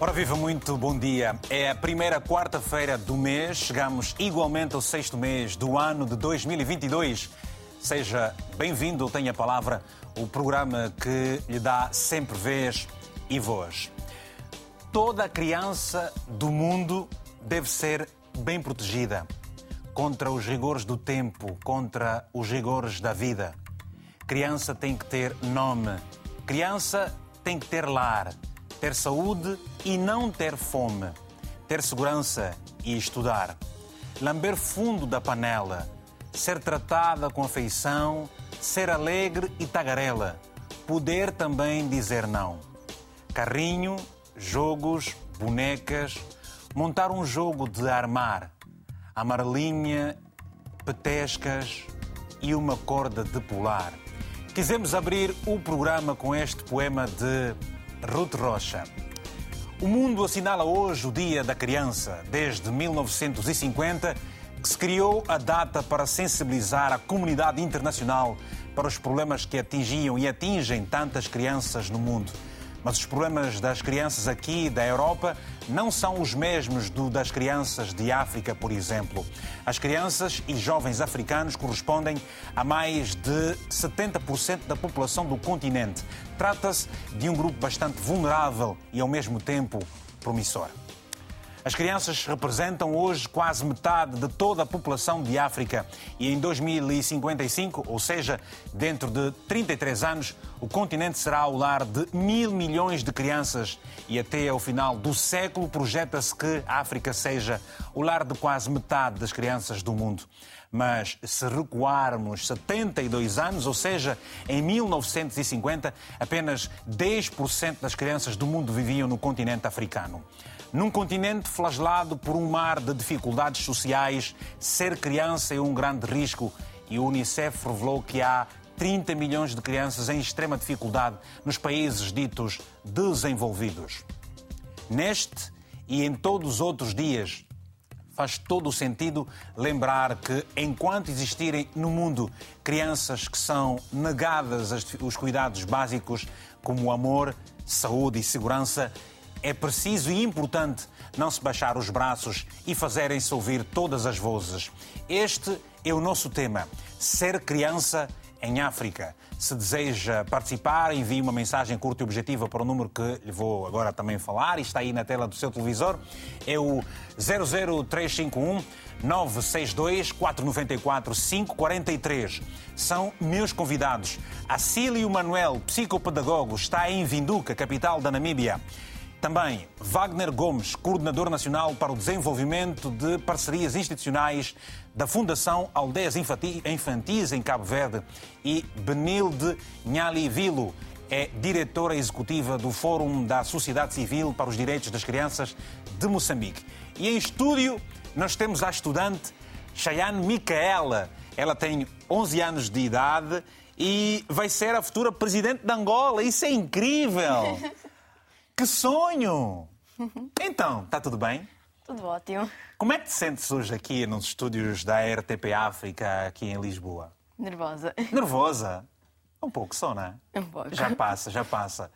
Ora viva, muito bom dia. É a primeira quarta-feira do mês, chegamos igualmente ao sexto mês do ano de 2022. Seja bem-vindo, tenha a palavra, o programa que lhe dá sempre vez e voz. Toda criança do mundo deve ser bem protegida contra os rigores do tempo, contra os rigores da vida. Criança tem que ter nome, criança tem que ter lar ter saúde e não ter fome, ter segurança e estudar, lamber fundo da panela, ser tratada com afeição, ser alegre e tagarela, poder também dizer não. Carrinho, jogos, bonecas, montar um jogo de armar, amarelinha, petescas e uma corda de pular. Quisemos abrir o programa com este poema de Ruth Rocha. O mundo assinala hoje o Dia da Criança, desde 1950, que se criou a data para sensibilizar a comunidade internacional para os problemas que atingiam e atingem tantas crianças no mundo. Mas os problemas das crianças aqui da Europa não são os mesmos do das crianças de África, por exemplo. As crianças e jovens africanos correspondem a mais de 70% da população do continente. Trata-se de um grupo bastante vulnerável e, ao mesmo tempo, promissor. As crianças representam hoje quase metade de toda a população de África e em 2055, ou seja, dentro de 33 anos, o continente será o lar de mil milhões de crianças e até ao final do século projeta-se que a África seja o lar de quase metade das crianças do mundo. Mas se recuarmos 72 anos, ou seja, em 1950, apenas 10% das crianças do mundo viviam no continente africano. Num continente flagelado por um mar de dificuldades sociais, ser criança é um grande risco e o Unicef revelou que há 30 milhões de crianças em extrema dificuldade nos países ditos desenvolvidos. Neste e em todos os outros dias, faz todo o sentido lembrar que, enquanto existirem no mundo crianças que são negadas os cuidados básicos como amor, saúde e segurança, é preciso e importante não se baixar os braços e fazerem-se ouvir todas as vozes. Este é o nosso tema: ser criança em África. Se deseja participar, envie uma mensagem curta e objetiva para o número que lhe vou agora também falar e está aí na tela do seu televisor. É o 00351 962 494 543. São meus convidados. Acílio Manuel, psicopedagogo, está em Vinduca, capital da Namíbia. Também Wagner Gomes, coordenador nacional para o desenvolvimento de parcerias institucionais da Fundação Aldeias Infantis em Cabo Verde, e Benilde Nhali Vilo, é diretora executiva do Fórum da Sociedade Civil para os Direitos das Crianças de Moçambique. E em estúdio nós temos a estudante Chayane Micaela. Ela tem 11 anos de idade e vai ser a futura presidente de Angola. Isso é incrível! Que sonho! Então, está tudo bem? Tudo ótimo. Como é que te sentes hoje aqui nos estúdios da RTP África, aqui em Lisboa? Nervosa. Nervosa? Um pouco só, não é? Um pouco. Já passa, já passa.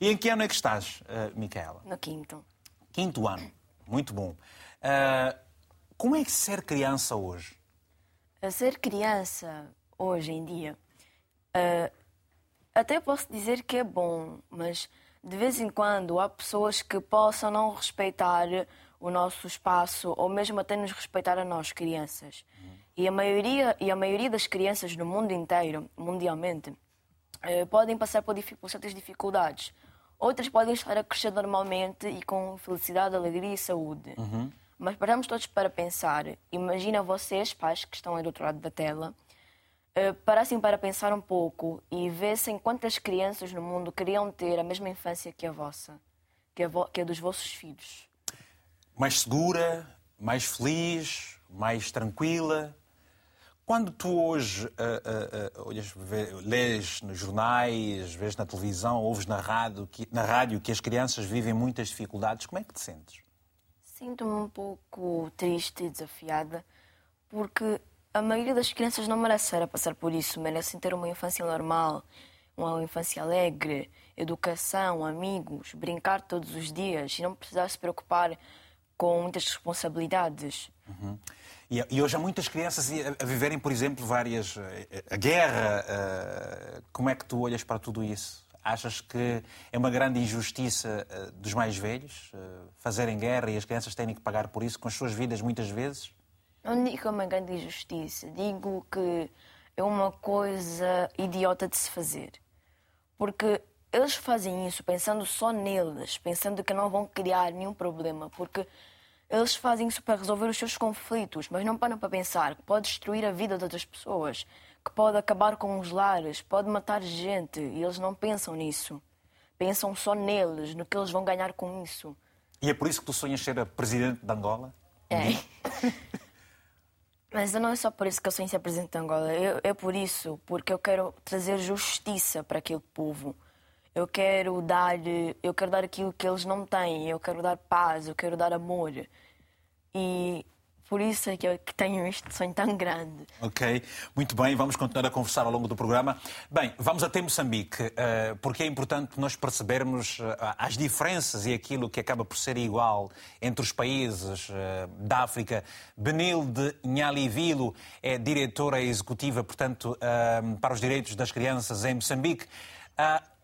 E em que ano é que estás, uh, Micaela? No quinto. Quinto ano. Muito bom. Uh, como é que ser criança hoje? A ser criança hoje em dia, uh, até posso dizer que é bom, mas de vez em quando há pessoas que possam não respeitar o nosso espaço ou mesmo até nos respeitar a nós, crianças. E a maioria, e a maioria das crianças no mundo inteiro, mundialmente, eh, podem passar por, por certas dificuldades. Outras podem estar a crescer normalmente e com felicidade, alegria e saúde. Uhum. Mas paramos todos para pensar. Imagina vocês, pais que estão aí do outro lado da tela, parassem para pensar um pouco e vissem quantas crianças no mundo queriam ter a mesma infância que a vossa, que a, vo que a dos vossos filhos. Mais segura, mais feliz, mais tranquila. Quando tu hoje uh, uh, olhas, lês nos jornais, vês na televisão, ouves na rádio, que, na rádio que as crianças vivem muitas dificuldades, como é que te sentes? Sinto-me um pouco triste e desafiada, porque a maioria das crianças não merece passar por isso, merecem ter uma infância normal, uma infância alegre, educação, amigos, brincar todos os dias e não precisar se preocupar com muitas responsabilidades. Uhum. E, hoje há muitas crianças a, viverem, por exemplo, várias. Eh, a guerra. Uh, como é que tu olhas para tudo isso? Achas que é uma grande injustiça dos mais velhos fazerem guerra e as crianças terem que pagar por isso com as suas vidas muitas vezes? Não digo que é uma grande injustiça, digo que é uma coisa idiota de se fazer. Porque eles fazem isso pensando só neles, pensando que não vão criar nenhum problema, porque eles fazem isso para resolver os seus conflitos, mas não param para pensar que pode destruir a vida de outras pessoas, que pode acabar com os lares, pode matar gente, e eles não pensam nisso. Pensam só neles, no que eles vão ganhar com isso. E é por isso que tu sonhas ser a presidente de Angola? É. Mas não é só por isso que eu sonho ser presidente de Angola. é por isso, porque eu quero trazer justiça para aquele povo. Eu quero dar, eu quero dar aquilo que eles não têm. Eu quero dar paz, eu quero dar amor. E por isso é que eu tenho este sonho tão grande. Ok, muito bem, vamos continuar a conversar ao longo do programa. Bem, vamos até Moçambique, eh, porque é importante nós percebermos eh, as diferenças e aquilo que acaba por ser igual entre os países eh, da África. Benilde Nhalivilo é diretora executiva, portanto, para os direitos das crianças em Moçambique.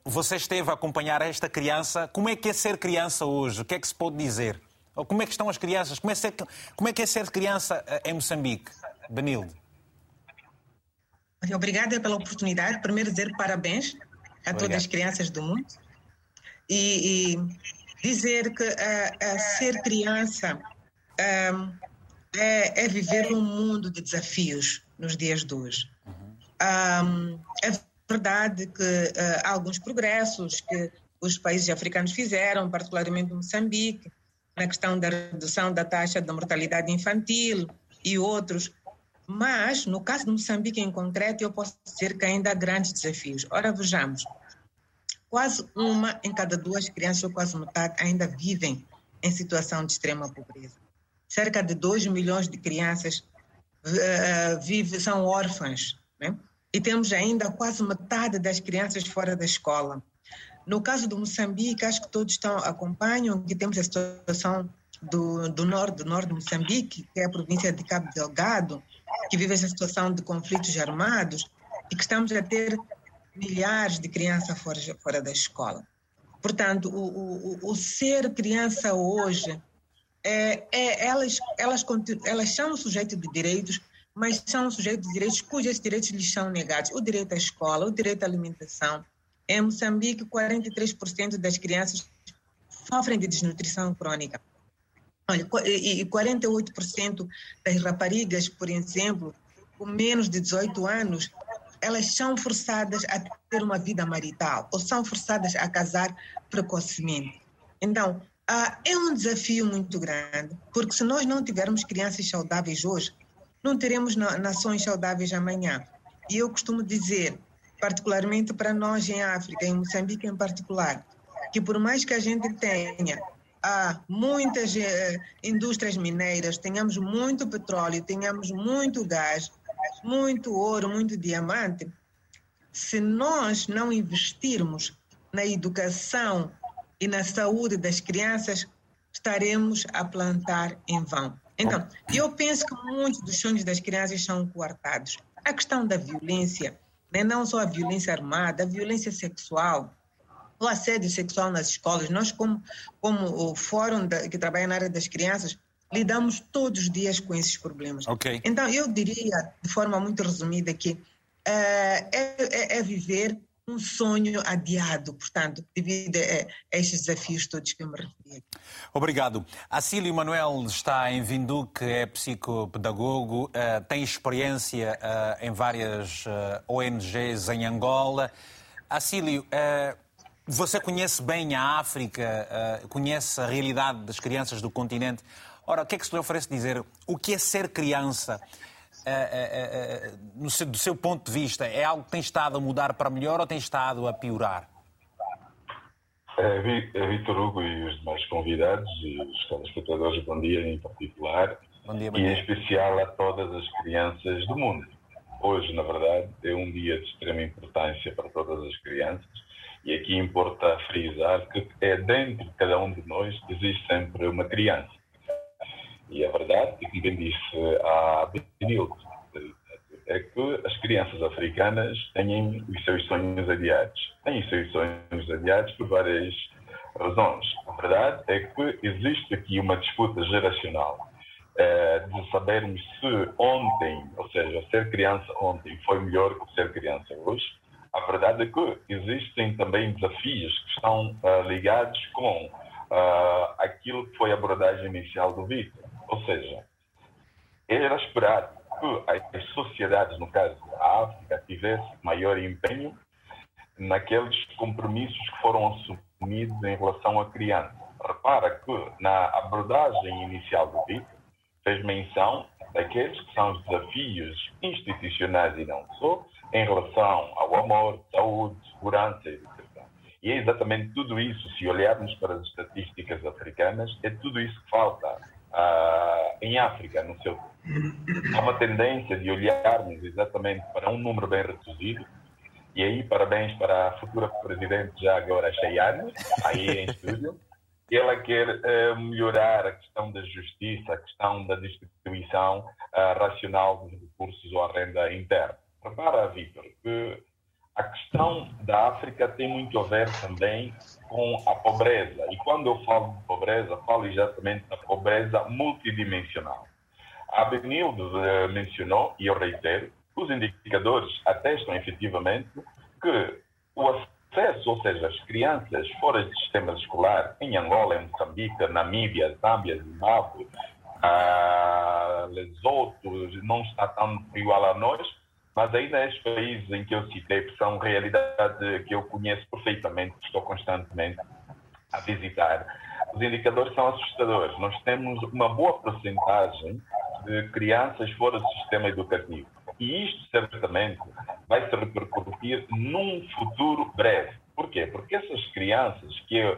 Você esteve a acompanhar esta criança. Como é que é ser criança hoje? O que é que se pode dizer? Como é que estão as crianças? Como é, ser, como é que é ser criança eh, em Moçambique? Benilde. Obrigada pela oportunidade. Primeiro dizer parabéns a Obrigado. todas as crianças do mundo e, e dizer que uh, uh, ser criança uh, é, é, viver um mundo de desafios nos dias de hoje. Uhum. Um, é verdade que há alguns progressos que os países africanos fizeram, particularmente Moçambique, na questão da redução da taxa de mortalidade infantil e outros. Mas, no caso de Moçambique em concreto, eu posso dizer que ainda há grandes desafios. Ora, vejamos, quase uma em cada duas crianças, ou quase metade, ainda vivem em situação de extrema pobreza. Cerca de 2 milhões de crianças uh, vive, são órfãs. Né? E temos ainda quase metade das crianças fora da escola. No caso do Moçambique, acho que todos estão, acompanham que temos a situação do, do norte, do norte de Moçambique, que é a província de Cabo Delgado, que vive essa situação de conflitos armados e que estamos a ter milhares de crianças fora, fora da escola. Portanto, o, o, o ser criança hoje, é, é, elas, elas, elas são sujeitos de direitos, mas são sujeitos de direitos cujos direitos lhes são negados. O direito à escola, o direito à alimentação, em Moçambique, 43% das crianças sofrem de desnutrição crônica. Olha, e 48% das raparigas, por exemplo, com menos de 18 anos, elas são forçadas a ter uma vida marital ou são forçadas a casar precocemente. Então, é um desafio muito grande, porque se nós não tivermos crianças saudáveis hoje, não teremos nações saudáveis amanhã. E eu costumo dizer, particularmente para nós em África, em Moçambique em particular, que por mais que a gente tenha há muitas eh, indústrias mineiras, tenhamos muito petróleo, tenhamos muito gás, muito ouro, muito diamante, se nós não investirmos na educação e na saúde das crianças, estaremos a plantar em vão. Então, eu penso que muitos dos sonhos das crianças são coartados. A questão da violência, né? não só a violência armada, a violência sexual, o assédio sexual nas escolas. Nós, como, como o fórum da, que trabalha na área das crianças, lidamos todos os dias com esses problemas. Okay. Então, eu diria, de forma muito resumida, que uh, é, é, viver um sonho adiado, portanto, devido a, estes desafios todos que eu me referi. Obrigado. Acílio Manuel está em Vinduque, é psicopedagogo, uh, tem experiência uh, em várias eh, ONGs em Angola. Acílio, você conhece bem a África, conhece a realidade das crianças do continente. Ora, o que é que se lhe oferece dizer? O que é ser criança? É, é, é, no seu, do seu ponto de vista, é algo que tem estado a mudar para melhor ou tem estado a piorar? É, Vitor Hugo e os demais convidados e os telespectadores, bom dia em particular. Bom dia, bom e dia. em especial a todas as crianças do mundo. hoje, na verdade, é um dia de extrema importância para todas as crianças e aqui importa frisar que é dentro de cada um de nós existe sempre uma criança. E a verdade, e como bem disse a Benilde, é que as crianças africanas têm os seus sonhos adiados. Têm os seus sonhos adiados por várias razões. A verdade é que existe aqui uma disputa geracional é, de sabermos se ontem, ou seja, ser criança ontem foi melhor que ser criança hoje. A verdade é que existem também desafios que estão uh, ligados com uh, aquilo que foi a abordagem inicial do Vitor. Ou seja, era esperado que as sociedades, no caso da África, tivessem maior empenho naqueles compromissos que foram assumidos em relação à criança. Repara que na abordagem inicial do Vitor, fez menção daqueles que são os desafios institucionais e não só, em relação ao amor, saúde, segurança e educação. E é exatamente tudo isso, se olharmos para as estatísticas africanas, é tudo isso que falta em África, no seu Há uma tendência de olharmos exatamente para um número bem reduzido, e aí parabéns para a futura Presidente já agora, Cheyenne, aí em estúdio, ela quer uh, melhorar a questão da justiça, a questão da distribuição uh, racional dos recursos ou a renda interna. Repara, Vitor, que a questão da África tem muito a ver também com a pobreza. E quando eu falo de pobreza, falo exatamente da pobreza multidimensional. A Benilde uh, mencionou, e eu reitero, os indicadores atestam efetivamente que o acesso, ou seja, as crianças fora de sistema escolar, em Angola, em Moçambique, Namíbia, Zâmbia, Zimbábue, a Lesoto, não está tão igual a nós, mas ainda estes países em que eu citei são realidade que eu conheço perfeitamente, estou constantemente a visitar. Os indicadores são assustadores. Nós temos uma boa porcentagem de crianças fora do sistema educativo. E isto, certamente, vai se repercutir num futuro breve. Por quê? Porque essas crianças, que é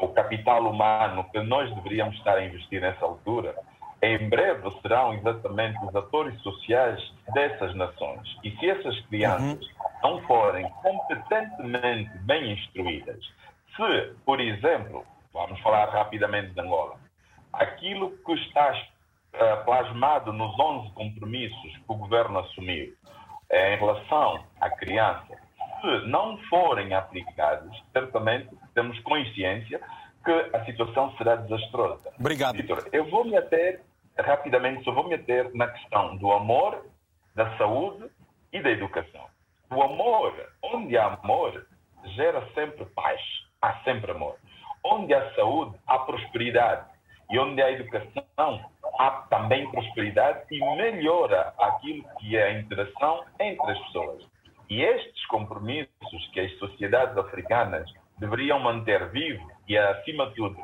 o capital humano que nós deveríamos estar a investir nessa altura, em breve serão exatamente os atores sociais dessas nações. E se essas crianças uhum. não forem competentemente bem instruídas, se, por exemplo, vamos falar rapidamente de Angola, aquilo que está uh, plasmado nos 11 compromissos que o governo assumiu em relação à criança, se não forem aplicados, certamente temos consciência que a situação será desastrosa. Obrigado. Vitor, eu vou me ater, rapidamente, só vou me ater na questão do amor, da saúde e da educação. O amor, onde há amor, gera sempre paz, há sempre amor. Onde há saúde, há prosperidade. E onde há educação, há também prosperidade e melhora aquilo que é a interação entre as pessoas. E estes compromissos que as sociedades africanas deveriam manter vivos e, acima de tudo,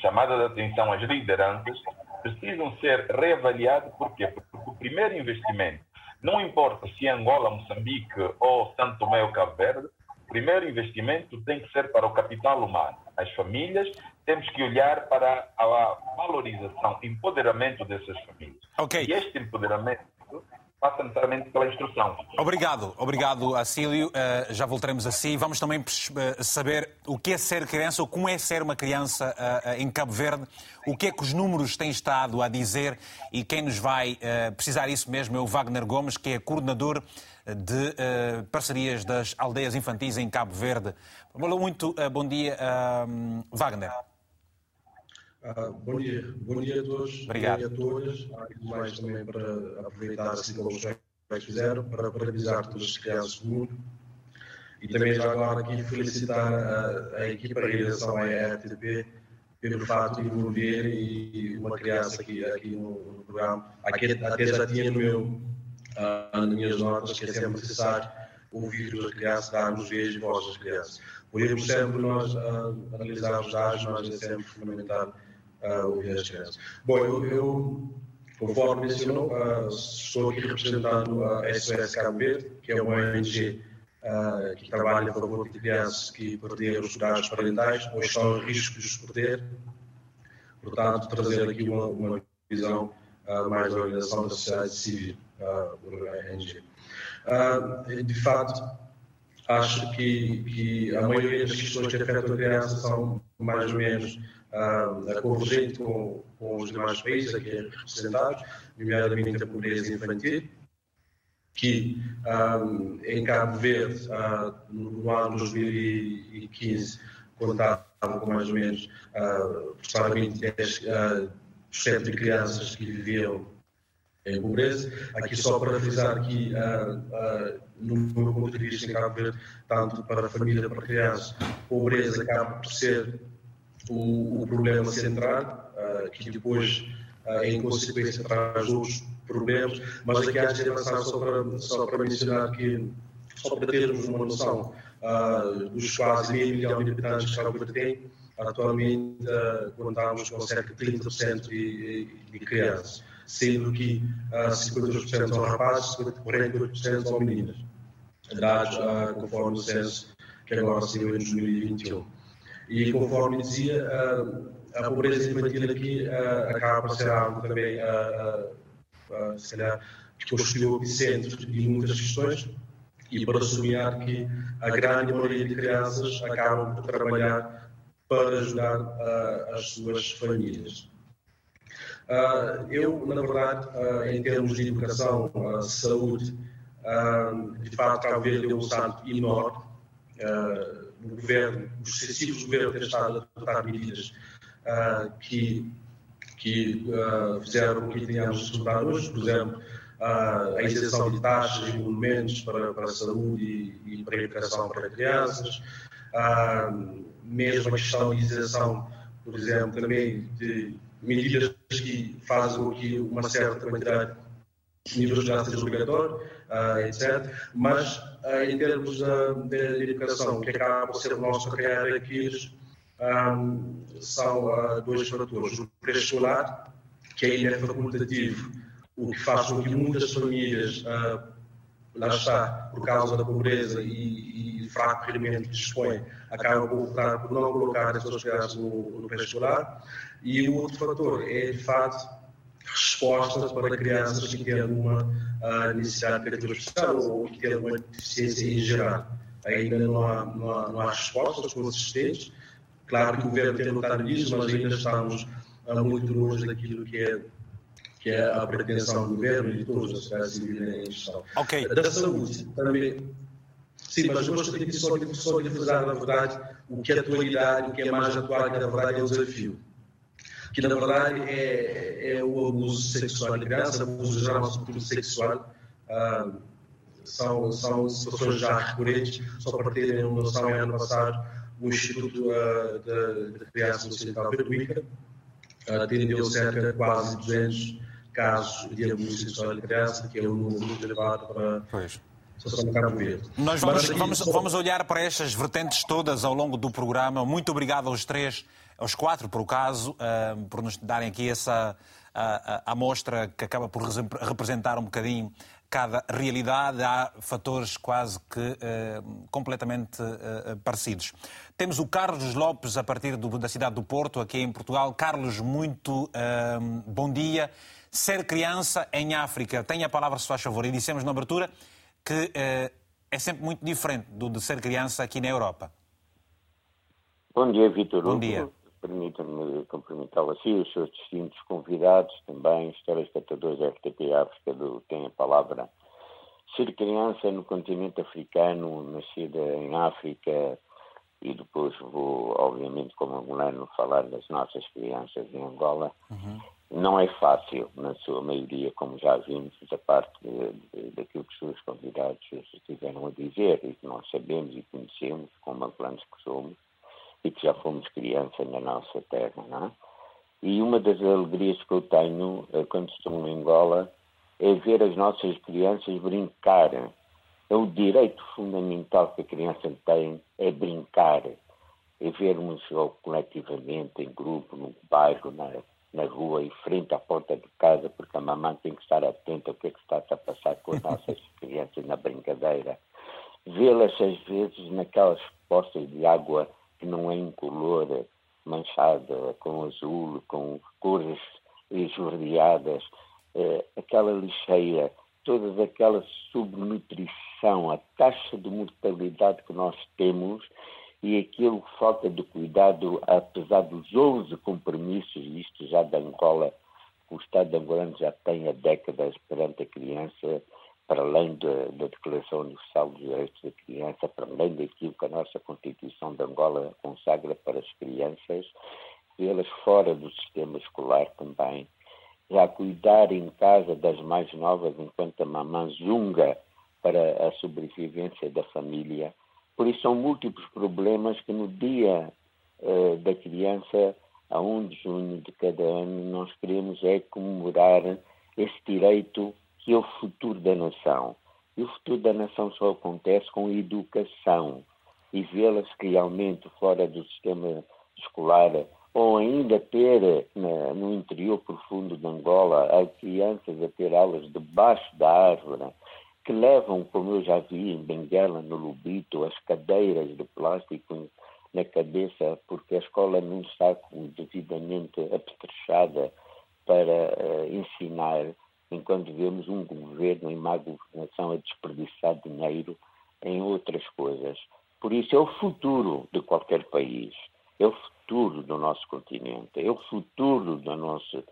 chamada de atenção às lideranças, precisam ser reavaliados. Por quê? Porque o primeiro investimento, não importa se é Angola, Moçambique ou Santo Tomé ou Cabo Verde, o primeiro investimento tem que ser para o capital humano, as famílias temos que olhar para a valorização, empoderamento dessas famílias. Okay. E este empoderamento passa necessariamente pela instrução. Obrigado, obrigado, Acílio. Uh, já voltaremos a si. Vamos também uh, saber o que é ser criança, ou como é ser uma criança uh, em Cabo Verde, o que é que os números têm estado a dizer e quem nos vai precisar isso mesmo é o Wagner Gomes, que é coordenador de parcerias das aldeias infantis em Cabo Verde. Muito bom dia, Wagner. Ah, bom dia, bom dia a todos, Obrigado. bom dia a todas. Há mais também para aproveitar, assim como os colegas fizeram, para parabenizar todas as crianças do mundo. E também já agora aqui felicitar a, a equipa, a realização à RTP, pelo fato de envolver e uma criança aqui, aqui no, no programa. Aqui, até já tinha no meu, uh, nas minhas notas que é sempre necessário ouvir as crianças, darmos vez e voz às crianças. Por isso, sempre nós uh, analisar os dados, mas é sempre fundamental uh, as crianças. Bom, eu, eu conforme mencionou, uh, estou aqui representando a SOS Cabo Verde, que é uma ONG uh, que trabalha a favor de crianças que perderam os cuidados parentais ou estão em risco de os perder. Portanto, trazer aqui uma, uma visão uh, mais da organização da sociedade civil. ONG. De fato, acho que, que a maioria das questões que afetam a criança são mais ou menos uh, convergentes com, com os demais países aqui representados, nomeadamente a pobreza infantil, que um, em Cabo Verde, uh, no ano 2015, contava com mais ou menos uh, aproximadamente 10% uh, de crianças que viviam em pobreza. Aqui só para frisar que uh, uh, no meu ponto de vista em Cabo Verde, tanto para a família para a criança, pobreza acaba por ser o, o problema central, uh, que depois, em consequência, traz outros problemas, mas aqui há de avançar só para, só para mencionar que, só para termos uma noção dos quase meio milhão de habitantes que Cabo Verde tem, atualmente contamos com cerca de 30% de, de crianças, sendo que uh, 52% são rapazes, 48% são meninas, dados conforme o censo que agora saiu em 2021. E conforme dizia, a pobreza infantil aqui acaba por ser algo também, se calhar, que constitui o epicentro de muitas questões e para sublinhar que a grande maioria de crianças acabam por trabalhar para ajudar as suas famílias. Eu, na verdade, em termos de educação, saúde, de fato, Cabo Verde é um salto enorme. O governo, os sucessivos governos têm estado a adotar medidas que, que fizeram com que tenhamos resultados hoje, por exemplo, a isenção de taxas e monumentos para, para a saúde e, e para a educação para crianças, mesmo a questão de isenção, por exemplo, também de medidas que fazem com que uma certa quantidade de universidade seja obrigatório, etc. Mas em termos de, educação, que acaba por ser o nosso carreira aqui, um, são uh, dois fatores. O pré-escolar, que ainda é facultativo, o que faz com que muitas famílias, uh, lá está, por causa da pobreza e, e fraco rendimento que dispõem, acabam por não colocar as suas crianças no, no pré-escolar. E o outro fator é, de facto, respostas para crianças que têm alguma uh, necessidade educativa especial ou que têm alguma deficiência em geral. Ainda não há, não há, não há respostas consistentes. Claro que o governo tem lutado nisso, mas ainda estamos uh, muito longe daquilo que é que é a pretensão do governo e de todos os sociedade civil em gestão. Okay. Da saúde, também. Sim, mas eu gostaria de só só de frisar, na verdade, o que é atualidade, o que é mais atual, que na verdade é o desafio que na verdade é, é o abuso sexual de criança, abuso geral, sobretudo sexual. Ah, são, são situações já recorrentes, só para terem uma noção, em ano passado, o Instituto uh, de, de Criança Ocidental Peruíca uh, atendeu cerca de quase 200 casos de abuso sexual de criança, que é um número muito elevado para. Pois. Nós vamos, vamos, vamos olhar para estas vertentes todas ao longo do programa. Muito obrigado aos três aos quatro, por o caso, uh, por nos darem aqui essa amostra que acaba por representar um bocadinho cada realidade. Há fatores quase que completamente parecidos. Temos o Carlos Lopes, a partir do, da cidade do Porto, aqui em Portugal. Carlos, muito bom dia. Ser criança em África, tem a palavra, se faz favor. E dissemos na abertura que é sempre muito diferente do de ser criança aqui na Europa. Bom dia, Vitor. Bom dia. Permita-me cumprimentá-lo assim, os seus distintos convidados também, os telespectadores da RTP África do Tem a Palavra. Ser criança no continente africano, nascida em África, e depois vou, obviamente, como angolano, falar das nossas crianças em Angola, uhum. não é fácil, na sua maioria, como já vimos, da parte daquilo que os seus convidados estiveram a dizer e que nós sabemos e conhecemos, como angolanos que somos e que já fomos criança na nossa terra, não é? E uma das alegrias que eu tenho eh, quando estou em Angola é ver as nossas crianças brincar. É o direito fundamental que a criança tem, é brincar, é vermos coletivamente, em grupo, no bairro, na, na rua, em frente à porta de casa, porque a mamãe tem que estar atenta ao que é que está a passar com as nossas crianças na brincadeira. Vê-las, às vezes, naquelas poças de água que não é incolor, manchada com azul, com cores esverdeadas, eh, aquela lixeira toda aquela subnutrição, a taxa de mortalidade que nós temos e aquilo falta de cuidado, apesar dos 11 compromissos, isto já da Angola, o Estado de Angola já tem há décadas perante a criança, para além da, da Declaração Universal dos Direitos da Criança, para além daquilo que a nossa Constituição de Angola consagra para as crianças, vê-las fora do sistema escolar também, já cuidar em casa das mais novas enquanto a mamã zunga para a sobrevivência da família. Por isso são múltiplos problemas que no dia uh, da criança, a 1 de junho de cada ano, nós queremos é comemorar esse direito que é o futuro da nação. E o futuro da nação só acontece com educação e vê-las realmente fora do sistema escolar ou ainda ter no interior profundo de Angola crianças a ter aulas debaixo da árvore que levam, como eu já vi em Benguela, no Lubito, as cadeiras de plástico na cabeça porque a escola não está devidamente apetrechada para uh, ensinar, enquanto vemos um governo em má governação a desperdiçar dinheiro em outras coisas. Por isso é o futuro de qualquer país, é o futuro do nosso continente, é o futuro do nosso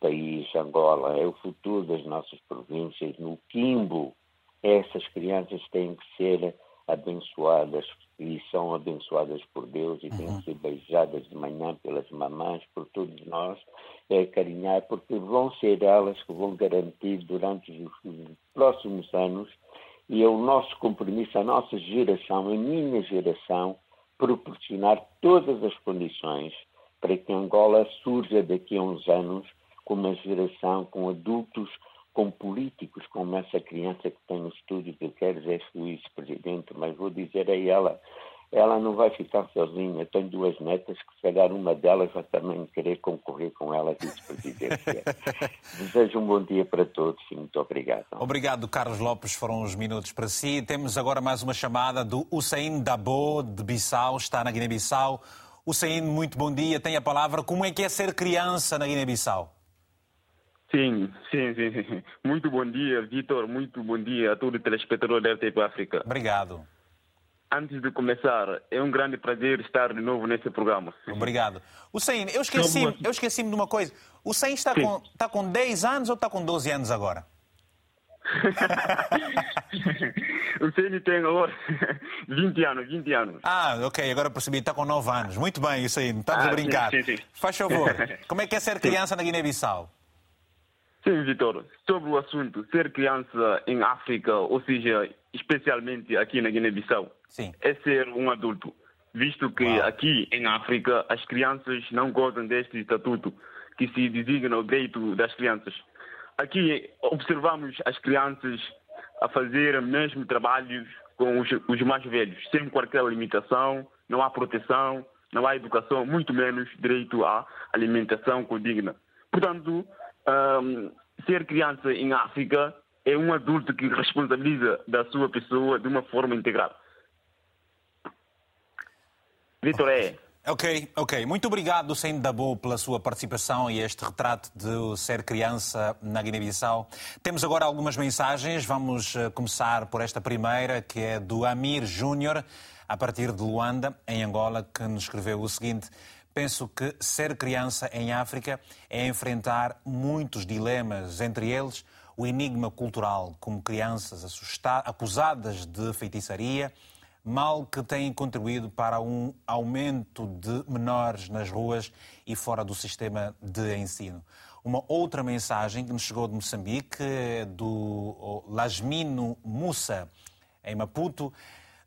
país, Angola, é o futuro das nossas províncias. No Quimbo, essas crianças têm que ser abençoadas e são abençoadas por Deus e têm que uhum. ser beijadas de manhã pelas mamães, por todos nós, é, carinhar, porque vão ser elas que vão garantir durante os próximos anos e é o nosso compromisso, a nossa geração, a minha geração, proporcionar todas as condições para que Angola surja daqui a uns anos com uma geração, com adultos, com políticos, como essa criança que tem no estúdio que quer ser vice-presidente, mas vou dizer a ela, ela não vai ficar sozinha. Eu tenho duas netas que, se calhar, uma delas vai também querer concorrer com ela vice-presidência. Desejo um bom dia para todos e muito obrigado. Obrigado, Carlos Lopes. Foram uns minutos para si. Temos agora mais uma chamada do Hussein Dabo, de Bissau, está na Guiné-Bissau. Hussein, muito bom dia. Tem a palavra. Como é que é ser criança na Guiné-Bissau? Sim, sim, sim. Muito bom dia, Vitor. Muito bom dia a todo o telespectador da RTP África. Obrigado. Antes de começar, é um grande prazer estar de novo nesse programa. Obrigado. Hussein, eu esqueci-me eu esqueci de uma coisa. O Hussein está com, está com 10 anos ou está com 12 anos agora? o Hussein tem agora 20 anos, 20 anos. Ah, ok, agora percebi, está com 9 anos. Muito bem, Hussein, estamos ah, a brincar. Sim, sim, sim. Faz favor, como é que é ser criança na Guiné-Bissau? Sim, Vitor. Sobre o assunto, ser criança em África, ou seja, especialmente aqui na Guiné-Bissau, é ser um adulto. Visto que Uau. aqui em África as crianças não gozam deste estatuto que se designa o direito das crianças. Aqui observamos as crianças a fazer mesmo trabalhos com os, os mais velhos, sem qualquer limitação, não há proteção, não há educação, muito menos direito à alimentação condigna. Portanto, um, ser criança em África é um adulto que responsabiliza da sua pessoa de uma forma integral. Vitor, é. Ok, ok. Muito obrigado, Sem Dabo, pela sua participação e este retrato de ser criança na Guiné-Bissau. Temos agora algumas mensagens. Vamos eh, começar por esta primeira, que é do Amir Júnior, a partir de Luanda, em Angola, que nos escreveu o seguinte. Penso que ser criança em África é enfrentar muitos dilemas, entre eles o enigma cultural, como crianças acusadas de feitiçaria, mal que têm contribuído para um aumento de menores nas ruas e fora do sistema de ensino. Uma outra mensagem que nos chegou de Moçambique, do Lasmino Mussa, em Maputo,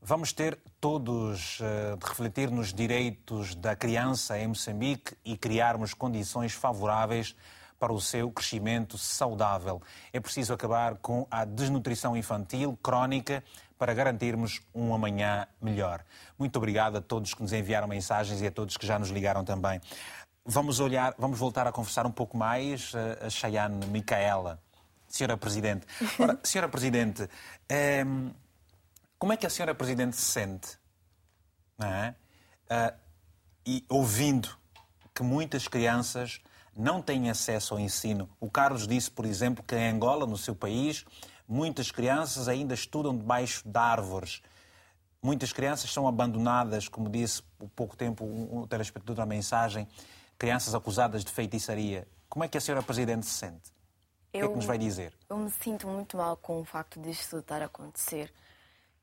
Vamos ter todos uh, de refletir nos direitos da criança em Moçambique e criarmos condições favoráveis para o seu crescimento saudável. É preciso acabar com a desnutrição infantil crónica para garantirmos um amanhã melhor. Muito obrigado a todos que nos enviaram mensagens e a todos que já nos ligaram também. Vamos olhar, vamos voltar a conversar um pouco mais uh, a Chayane Micaela. Senhora Presidente. Ora, Senhora Presidente, ehm, como é que a senhora Presidente se sente é? uh, e ouvindo que muitas crianças não têm acesso ao ensino? O Carlos disse, por exemplo, que em Angola, no seu país, Muitas crianças ainda estudam debaixo de árvores. Muitas crianças são abandonadas, como disse há pouco tempo um telespectador na mensagem, crianças acusadas de feitiçaria. Como é que a senhora Presidente se sente? Eu, o que é que nos vai dizer? Eu me sinto muito mal com o facto disto estar a acontecer.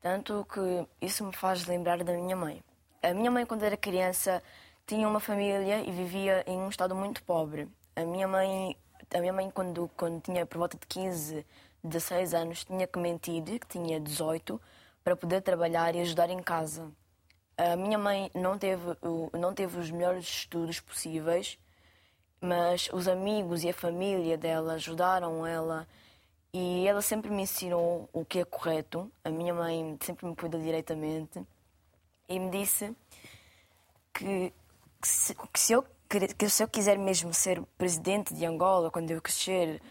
Tanto que isso me faz lembrar da minha mãe. A minha mãe, quando era criança, tinha uma família e vivia em um estado muito pobre. A minha mãe, a minha mãe quando, quando tinha por volta de 15, 16 anos, tinha que mentir que tinha 18 para poder trabalhar e ajudar em casa. A minha mãe não teve, não teve os melhores estudos possíveis, mas os amigos e a família dela ajudaram ela e ela sempre me ensinou o que é correto. A minha mãe sempre me cuidou diretamente e me disse que, que, se, que, se, eu, que se eu quiser mesmo ser presidente de Angola quando eu crescer,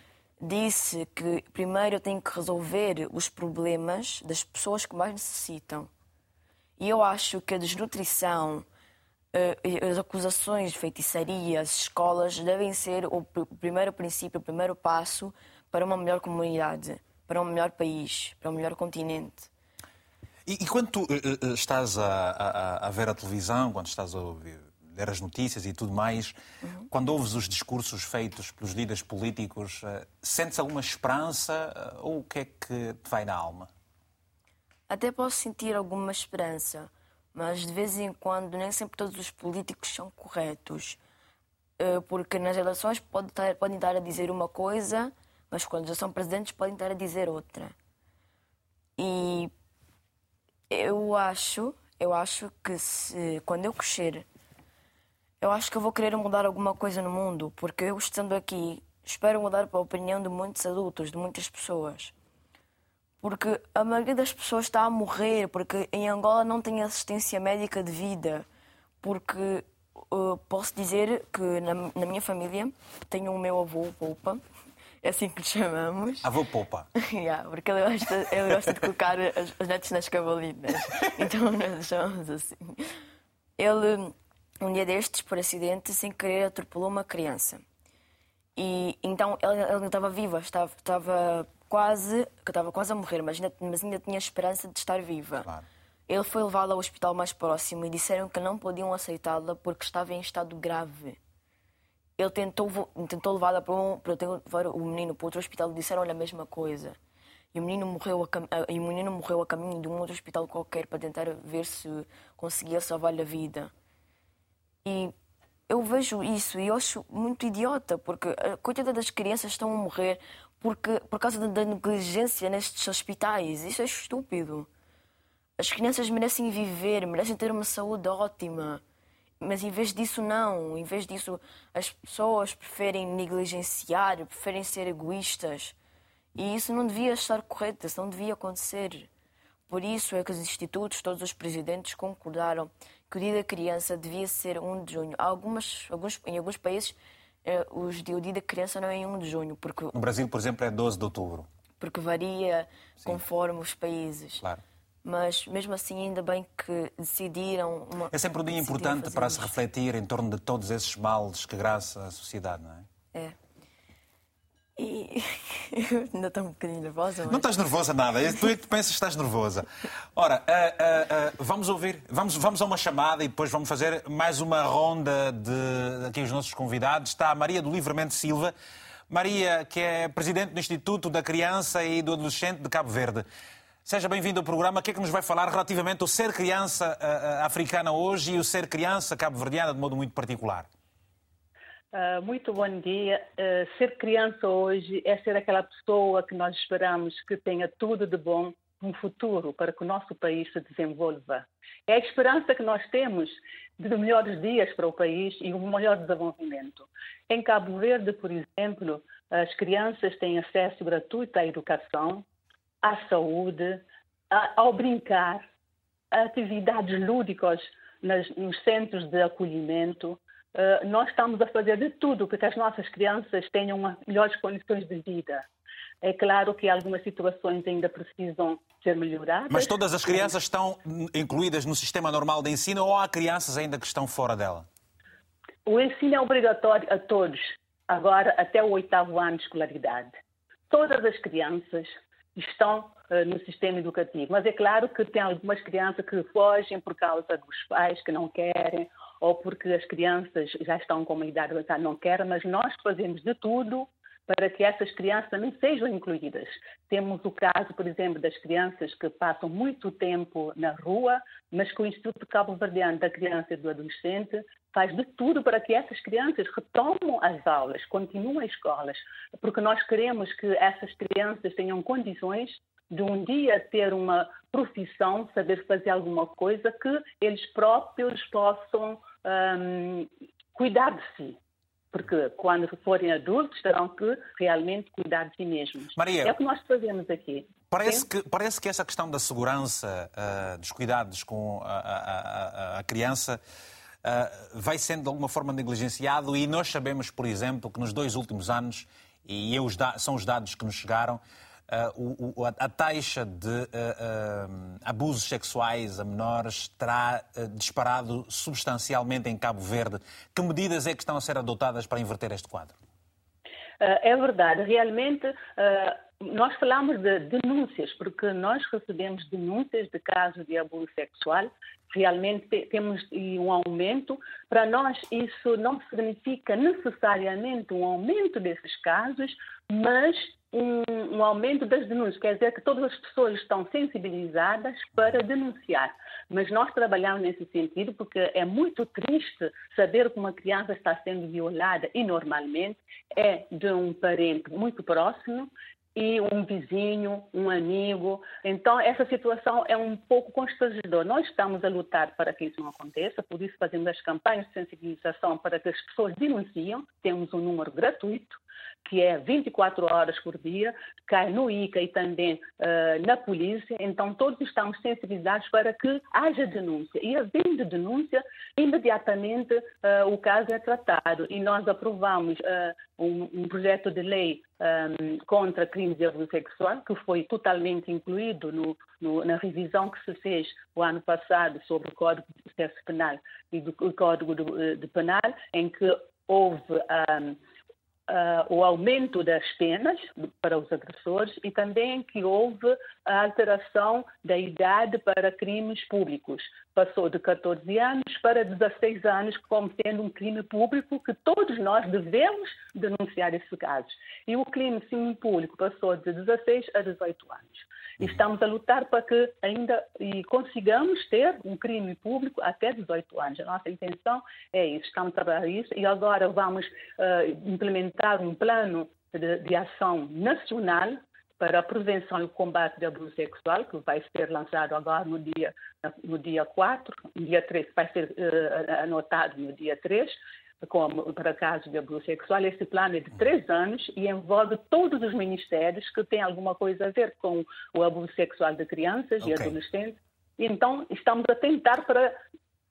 disse que primeiro eu tenho que resolver os problemas das pessoas que mais necessitam. E eu acho que a desnutrição, eh, as acusações de feitiçaria, as escolas devem ser o primeiro princípio, o primeiro passo para uma melhor comunidade, para um melhor país, para um melhor continente. E, e quando tu uh, estás a, a, a, ver a televisão, quando estás a ouvir, ler as notícias e tudo mais, uhum. quando ouves os discursos feitos pelos líderes políticos, uh, sentes alguma esperança uh, ou o que é que te vai na alma? Até posso sentir alguma esperança, mas de vez em quando nem sempre todos os políticos são corretos. Porque nas eleições podem estar a dizer uma coisa, mas quando já são presidentes podem estar a dizer outra. E eu acho, eu acho que se, quando eu crescer, eu acho que eu vou querer mudar alguma coisa no mundo, porque eu estando aqui, espero mudar para a opinião de muitos adultos, de muitas pessoas. Porque a maioria das pessoas está a morrer, porque em Angola não tem assistência médica de vida. Porque uh, posso dizer que na, na minha família tenho o meu avô, Poupa, é assim que lhe chamamos. Avô Poupa. yeah, porque ele gosta, ele gosta de colocar as, as netos nas cavalinas. Então nós chamamos assim. Ele, um dia destes, por acidente, sem querer, atropelou uma criança. E então ele, ele não estava viva, estava, estava quase, que estava quase a morrer, mas ainda, mas ainda tinha esperança de estar viva. Claro. Ele foi levá-la ao hospital mais próximo e disseram que não podiam aceitá-la porque estava em estado grave ele tentou, tentou levá-la para, um, para levar o menino para outro hospital e disseram-lhe a mesma coisa. E o, menino morreu a, e o menino morreu a caminho de um outro hospital qualquer para tentar ver se conseguia salvar-lhe a vida. E eu vejo isso e acho muito idiota, porque a coitada das crianças estão a morrer porque, por causa da negligência nestes hospitais. Isso é estúpido. As crianças merecem viver, merecem ter uma saúde ótima. Mas em vez disso, não. Em vez disso, as pessoas preferem negligenciar, preferem ser egoístas. E isso não devia estar correto, isso não devia acontecer. Por isso é que os institutos, todos os presidentes concordaram que o dia da criança devia ser 1 de junho. Algumas, alguns, em alguns países, eh, os, o dia da criança não é em 1 de junho. Porque, no Brasil, por exemplo, é 12 de outubro. Porque varia Sim. conforme os países. Claro mas mesmo assim ainda bem que decidiram. Uma... É sempre um dia importante para se refletir em torno de todos esses males que graça a sociedade, não é? É. E eu ainda estou um bocadinho nervosa. Mas... Não estás nervosa nada, tu é que pensas que estás nervosa. Ora, uh, uh, uh, vamos ouvir, vamos, vamos a uma chamada e depois vamos fazer mais uma ronda de aqui os nossos convidados. Está a Maria do Livramento Silva. Maria, que é presidente do Instituto da Criança e do Adolescente de Cabo Verde. Seja bem-vindo ao programa. O que é que nos vai falar relativamente ao ser criança uh, africana hoje e o ser criança cabo-verdiana de modo muito particular? Uh, muito bom dia. Uh, ser criança hoje é ser aquela pessoa que nós esperamos que tenha tudo de bom no futuro para que o nosso país se desenvolva. É a esperança que nós temos de melhores dias para o país e um melhor desenvolvimento. Em Cabo Verde, por exemplo, as crianças têm acesso gratuito à educação, à saúde, ao brincar, a atividades lúdicas nas, nos centros de acolhimento. Uh, nós estamos a fazer de tudo para que as nossas crianças tenham uma, melhores condições de vida. É claro que algumas situações ainda precisam ser melhoradas. Mas todas as crianças estão incluídas no sistema normal de ensino ou há crianças ainda que estão fora dela? O ensino é obrigatório a todos, agora até o oitavo ano de escolaridade. Todas as crianças estão uh, no sistema educativo. Mas é claro que tem algumas crianças que fogem por causa dos pais que não querem ou porque as crianças já estão com uma idade avançada não querem, mas nós fazemos de tudo para que essas crianças também sejam incluídas. Temos o caso, por exemplo, das crianças que passam muito tempo na rua, mas que o Instituto Cabo Verdeano da Criança e do Adolescente faz de tudo para que essas crianças retomem as aulas, continuem as escolas, porque nós queremos que essas crianças tenham condições de um dia ter uma profissão, saber fazer alguma coisa que eles próprios possam um, cuidar de si porque quando forem adultos terão que realmente cuidar de si mesmos. Maria, é o que nós fazemos aqui. Parece que, parece que essa questão da segurança, uh, dos cuidados com a, a, a, a criança, uh, vai sendo de alguma forma negligenciado e nós sabemos, por exemplo, que nos dois últimos anos, e eu, são os dados que nos chegaram, uh, a, a, taxa de uh, abusos sexuais a menores terá disparado substancialmente em Cabo Verde. Que medidas é que estão a ser adotadas para inverter este quadro? É verdade, realmente nós falamos de denúncias, porque nós recebemos denúncias de casos de abuso sexual, realmente temos um aumento. Para nós, isso não significa necessariamente um aumento desses casos, mas um, um, aumento das denúncias, quer dizer que todas as pessoas estão sensibilizadas para denunciar. Mas nós trabalhamos nesse sentido porque é muito triste saber que uma criança está sendo violada e normalmente é de um parente muito próximo e um vizinho, um amigo. Então, essa situação é um pouco constrangedora. Nós estamos a lutar para que isso não aconteça, por isso fazemos as campanhas de sensibilização para que as pessoas denunciem. Temos um número gratuito que é 24 horas por dia, cai no ICA e também uh, na polícia. Então, todos estamos sensibilizados para que haja denúncia. E, havendo denúncia, imediatamente uh, o caso é tratado. E nós aprovamos uh, um, um, projeto de lei um, contra crimes de abuso sexual, que foi totalmente incluído no, no, na revisão que se fez o ano passado sobre o Código de Processo Penal e do Código de, de Penal, em que houve. Um, uh, o aumento das penas para os agressores e também que houve a alteração da idade para crimes públicos. Passou de 14 anos para 16 anos, como sendo um crime público que todos nós devemos denunciar esses casos. E o crime sim público passou de 16 a 18 anos. E estamos a lutar para que ainda e consigamos ter um crime público até 18 anos. A nossa intenção é isso, estamos a trabalhar isso e agora vamos uh, implementar um plano de, de ação nacional para a prevenção e o combate de abuso sexual, que vai ser lançado agora no dia, no dia 4, no dia 3, vai ser uh, anotado no dia 3, como para casos de abuso sexual. Esse plano é de três anos e envolve todos os ministérios que têm alguma coisa a ver com o abuso sexual de crianças okay. e adolescentes. Então, estamos a tentar para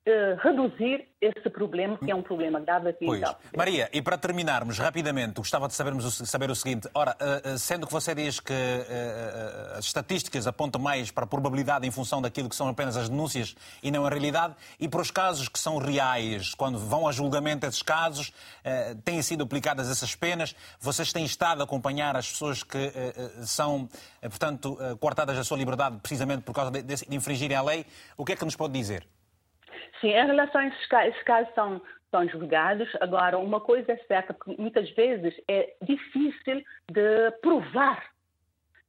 uh, reduzir esse problema, que é um problema grave aqui pois. Maria, e para terminarmos rapidamente, gostava de sabermos, saber o seguinte. Ora, uh, sendo que você diz que uh, as estatísticas apontam mais para a probabilidade em função daquilo que são apenas as denúncias e não a realidade, e para os casos que são reais, quando vão a julgamento esses casos, têm sido aplicadas essas penas, vocês têm estado a acompanhar as pessoas que são, portanto, cortadas da sua liberdade precisamente por causa de, de infringirem a lei, o que é que nos pode dizer? Sim, em relação a esses casos, são, são julgados. Agora, uma coisa é certa, que muitas vezes é difícil de provar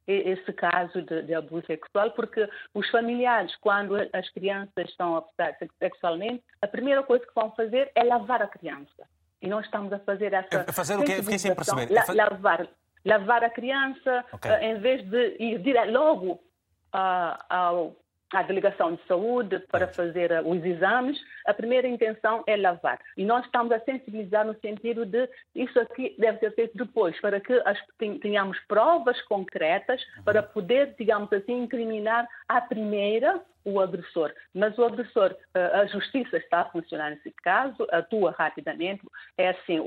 esse caso de, de, abuso sexual, porque os familiares, quando as crianças estão abusadas sexualmente, a primeira coisa que vão fazer é lavar a criança. E nós estamos a fazer essa. Fazer o quê? Fiquei sem perceber. La, lavar, lavar a criança, okay. uh, em vez de ir direto, logo uh, ao à delegação de saúde para fazer uh, os exames, a primeira intenção é lavar. E nós estamos a sensibilizar no sentido de isso aqui deve ser feito depois, para que as, tenhamos provas concretas para poder, digamos assim, incriminar à primeira o agressor. Mas o agressor, uh, a justiça está a funcionar nesse caso, atua rapidamente. É assim,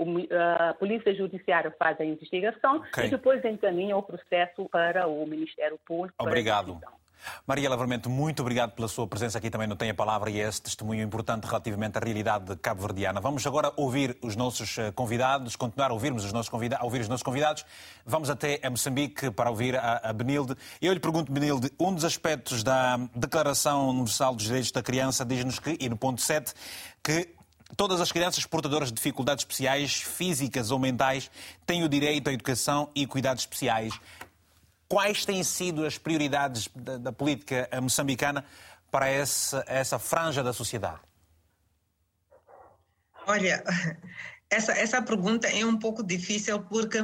a Polícia Judiciária faz a investigação okay. e depois encaminha o processo para o Ministério Público. Obrigado. Maria Lavramento, muito obrigado pela sua presença aqui também no Tem a Palavra e esse testemunho importante relativamente à realidade cabo-verdiana. Vamos agora ouvir os nossos eh, convidados, continuar a ouvirmos os nossos convidados, ouvir os nossos convidados. Vamos até a Moçambique para ouvir a, a Benilde. Eu lhe pergunto, Benilde, um dos aspectos da Declaração Universal dos Direitos da Criança diz-nos que, e no ponto 7, que Todas as crianças portadoras de dificuldades especiais, físicas ou mentais, têm o direito à educação e cuidados especiais. Quais têm sido as prioridades da, da política moçambicana para essa, essa franja da sociedade? Olha, essa, essa pergunta é um pouco difícil porque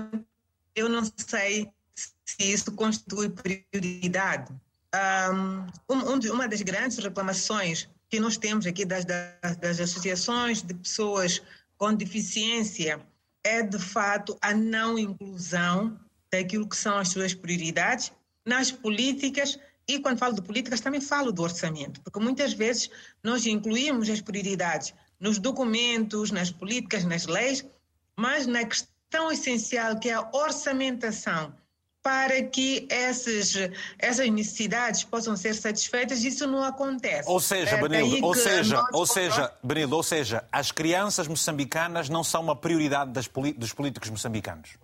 eu não sei se isso constitui prioridade. Um, um, uma das grandes reclamações que nós temos aqui das, das, das associações de pessoas com deficiência é, de fato, a não inclusão daquilo que são as suas prioridades nas políticas e quando falo de políticas também falo do orçamento, porque muitas vezes nós incluímos as prioridades nos documentos, nas políticas, nas leis, mas na questão essencial que é a orçamentação para que essas, essas necessidades possam ser satisfeitas, isso não acontece. Ou seja, é Benildo, ou seja, ou seja, Benildo, ou seja, as crianças moçambicanas não são uma prioridade das, dos políticos moçambicanos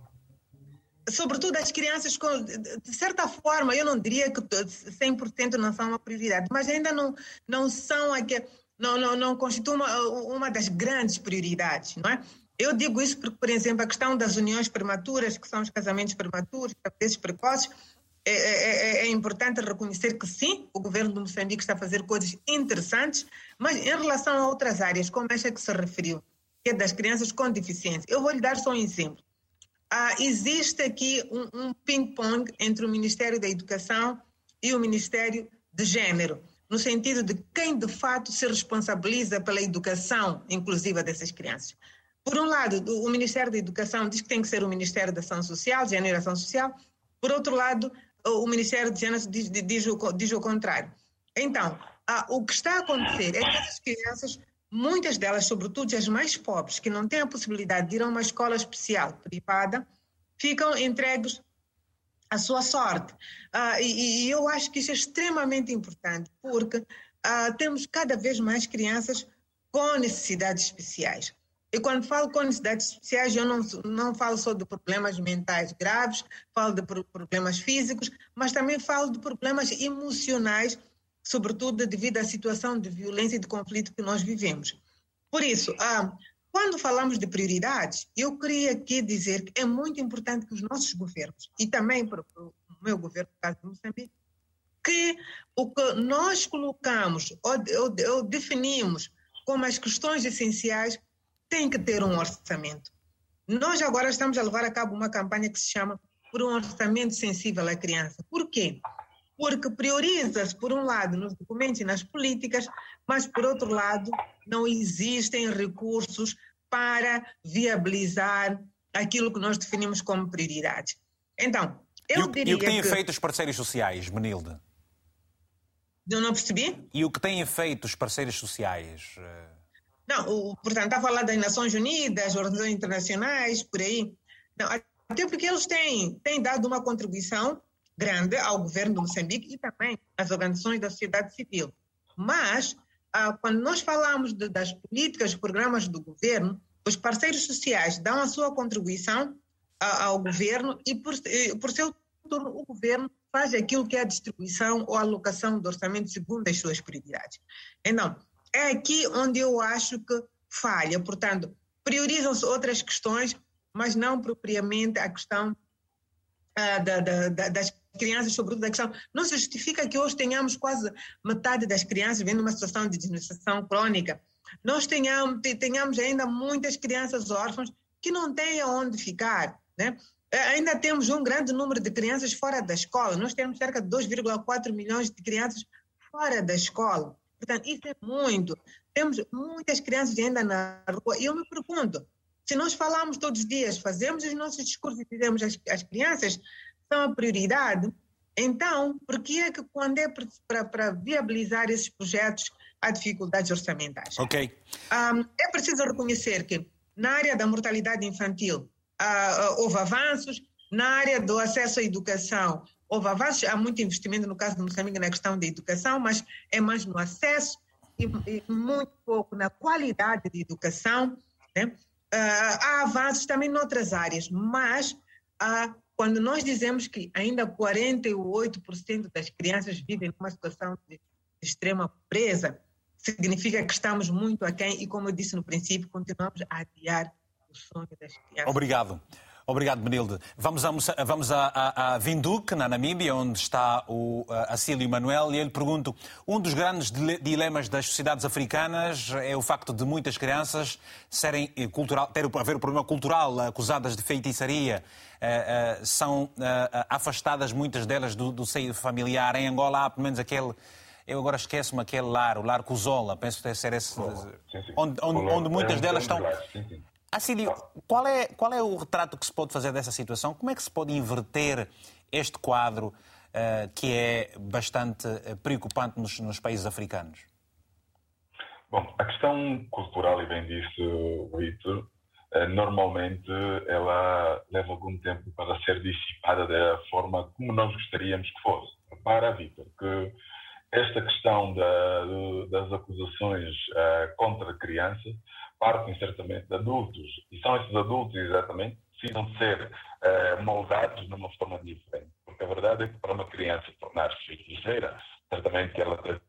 sobretudo as crianças, com, de certa forma, eu não diria que 100% não são uma prioridade, mas ainda não, não são aqui, não, não, não constituem uma, uma das grandes prioridades, não é? Eu digo isso porque, por exemplo, a questão das uniões prematuras, que são os casamentos prematuros, gravidezes precoces, é, é, é, é, importante reconhecer que sim, o governo de Moçambique está a fazer coisas interessantes, mas em relação a outras áreas, como esta que se referiu, que é das crianças com deficiência, eu vou lhe dar só um exemplo ah, existe aqui um, um ping-pong entre o Ministério da Educação e o Ministério de Gênero, no sentido de quem de fato se responsabiliza pela educação inclusiva dessas crianças. Por um lado, o Ministério da Educação diz que tem que ser o Ministério da Ação Social, Gênero e Ação Social, por outro lado, o Ministério de Gênero diz, diz, o, diz o contrário. Então, ah, o que está a acontecer é que essas crianças Muitas delas, sobretudo as mais pobres, que não têm a possibilidade de ir a uma escola especial privada, ficam entregues à sua sorte. Uh, e, e, eu acho que isso é extremamente importante, porque uh, temos cada vez mais crianças com necessidades especiais. E quando falo com necessidades especiais, eu não, não falo só de problemas mentais graves, falo de problemas físicos, mas também falo de problemas emocionais sobretudo devido à situação de violência e de conflito que nós vivemos. Por isso, ah, quando falamos de prioridades, eu queria aqui dizer que é muito importante que os nossos governos, e também para o meu governo, no caso de Moçambique, que o que nós colocamos ou, ou, ou definimos como as questões essenciais tem que ter um orçamento. Nós agora estamos a levar a cabo uma campanha que se chama Por um Orçamento Sensível à Criança. Por quê? Porque prioriza-se, por um lado, nos documentos e nas políticas, mas, por outro lado, não existem recursos para viabilizar aquilo que nós definimos como prioridade. Então, eu e o, diria. E o que têm que... feito os parceiros sociais, Menilde? Eu não percebi? E o que têm feito os parceiros sociais? Eh? Não, o, portanto, está a falar das Nações Unidas, organizações internacionais, por aí. Não, até porque eles têm, têm dado uma contribuição grande ao governo de Moçambique e também às organizações da sociedade civil. Mas, ah, quando nós falamos de, das políticas, programas do governo, os parceiros sociais dão a sua contribuição ah, ao governo e, por, por seu turno, o governo faz aquilo que é a distribuição ou alocação do orçamento segundo as suas prioridades. Então, é aqui onde eu acho que falha. Portanto, priorizam-se outras questões, mas não propriamente a questão ah, da, da, da, das crianças, sobretudo da questão. Não se justifica que hoje tenhamos quase metade das crianças vivendo uma situação de desnutrição crônica. Nós tenhamos, tenhamos ainda muitas crianças órfãs que não têm aonde ficar. Né? Ainda temos um grande número de crianças fora da escola. Nós temos cerca de 2,4 milhões de crianças fora da escola. Portanto, isso é muito. Temos muitas crianças ainda na rua. E eu me pergunto, se nós falamos todos os dias, fazemos os nossos discursos e dizemos às, às crianças são a prioridade, então, por que é que quando é para viabilizar esses projetos há dificuldades orçamentais? Ok. Um, é preciso reconhecer que na área da mortalidade infantil uh, uh, houve avanços, na área do acesso à educação houve avanços, há muito investimento no caso de Moçambique na questão da educação, mas é mais no acesso e, e muito pouco na qualidade de educação. Né? Uh, há avanços também noutras áreas, mas quando nós dizemos que ainda 48% das crianças vivem numa situação de extrema pobreza, significa que estamos muito aquém e, como eu disse no princípio, continuamos a adiar o sonho das crianças. Obrigado. Obrigado, Benilde. Vamos, a, vamos a, a, a Vinduque, na Namíbia, onde está o Acílio Manuel, e eu lhe pergunto: um dos grandes dilemas das sociedades africanas é o facto de muitas crianças serem eh, cultural, ter haver o problema cultural, acusadas de feitiçaria, eh, eh, são afastadas, muitas delas, do, do seio familiar. Em Angola há pelo menos aquele eu agora esqueço-me aquele lar, o lar Cusola, penso que ser esse. Onde, onde, onde muitas delas estão. Acílio, qual é, qual é o retrato que se pode fazer dessa situação? Como é que se pode inverter este quadro uh, que é bastante eh, preocupante nos, nos, países africanos? Bom, a questão cultural, e bem disse o Vitor, uh, normalmente ela leva algum tempo para ser dissipada da forma como nós gostaríamos que fosse. Repara, Vitor, que esta questão da, das acusações uh, contra crianças partem certamente de adultos, e são esses adultos, exatamente, que precisam ser uh, moldados de uma forma diferente. Porque a verdade é que para uma criança tornar-se feiticeira, certamente ela tem.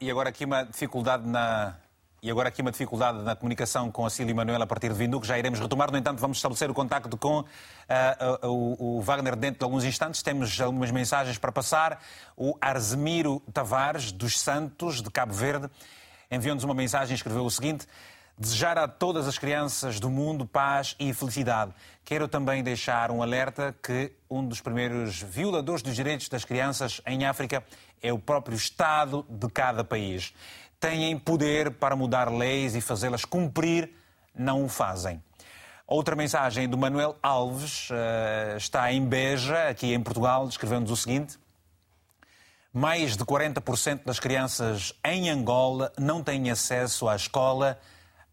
E agora aqui uma dificuldade na, e agora aqui uma dificuldade na comunicação com a Cília Manuel a partir de Vinduque, já iremos retomar. No entanto, vamos estabelecer o contacto com uh, o, o, Wagner dentro de alguns instantes. Temos algumas mensagens para passar. O Arzemiro Tavares, dos Santos, de Cabo Verde, enviou-nos uma mensagem e escreveu o seguinte... Desejar a todas as crianças do mundo paz e felicidade. Quero também deixar um alerta que um dos primeiros violadores dos direitos das crianças em África é o próprio Estado de cada país têm poder para mudar leis e fazê-las cumprir, não o fazem. Outra mensagem do Manuel Alves uh, está em Beja, aqui em Portugal, escrevendo-nos o seguinte: Mais de 40% das crianças em Angola não têm acesso à escola,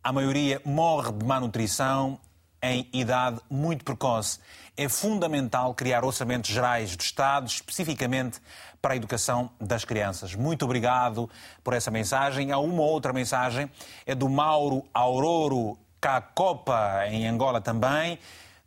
a maioria morre de má nutrição em idade muito precoce. É fundamental criar orçamentos gerais do Estado, especificamente para a educação das crianças. Muito obrigado por essa mensagem. Há uma outra mensagem, é do Mauro Auroro Cacopa, em Angola também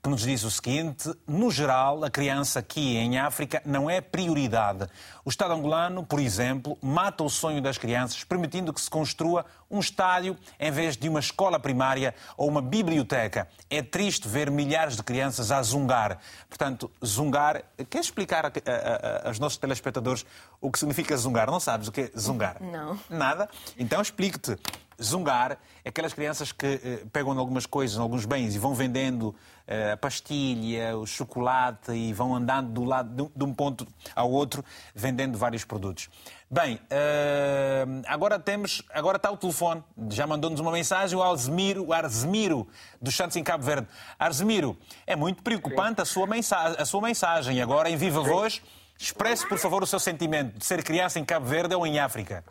que nos diz o seguinte: no geral, a criança aqui em África não é prioridade. O Estado angolano, por exemplo, mata o sonho das crianças, permitindo que se construa um estádio em vez de uma escola primária ou uma biblioteca. É triste ver milhares de crianças a zungar. Portanto, zungar. Quer explicar a, a, a, aos nossos telespectadores o que significa zungar? Não sabes o que é zungar? Não. Nada? Então explique-te. Zungar é aquelas crianças que eh, pegam algumas coisas, alguns bens e vão vendendo eh, a pastilha, o chocolate e vão andando do lado de um ponto ao outro vendendo vários produtos. Bem, eh, agora temos, agora está o telefone. Já mandou-nos uma mensagem o Arzemiro, o Arzemiro dos Santos em Cabo Verde. Arzemiro, é muito preocupante a sua, mensagem, a sua mensagem. Agora em viva voz, expresse por favor o seu sentimento de ser criança em Cabo Verde ou em África.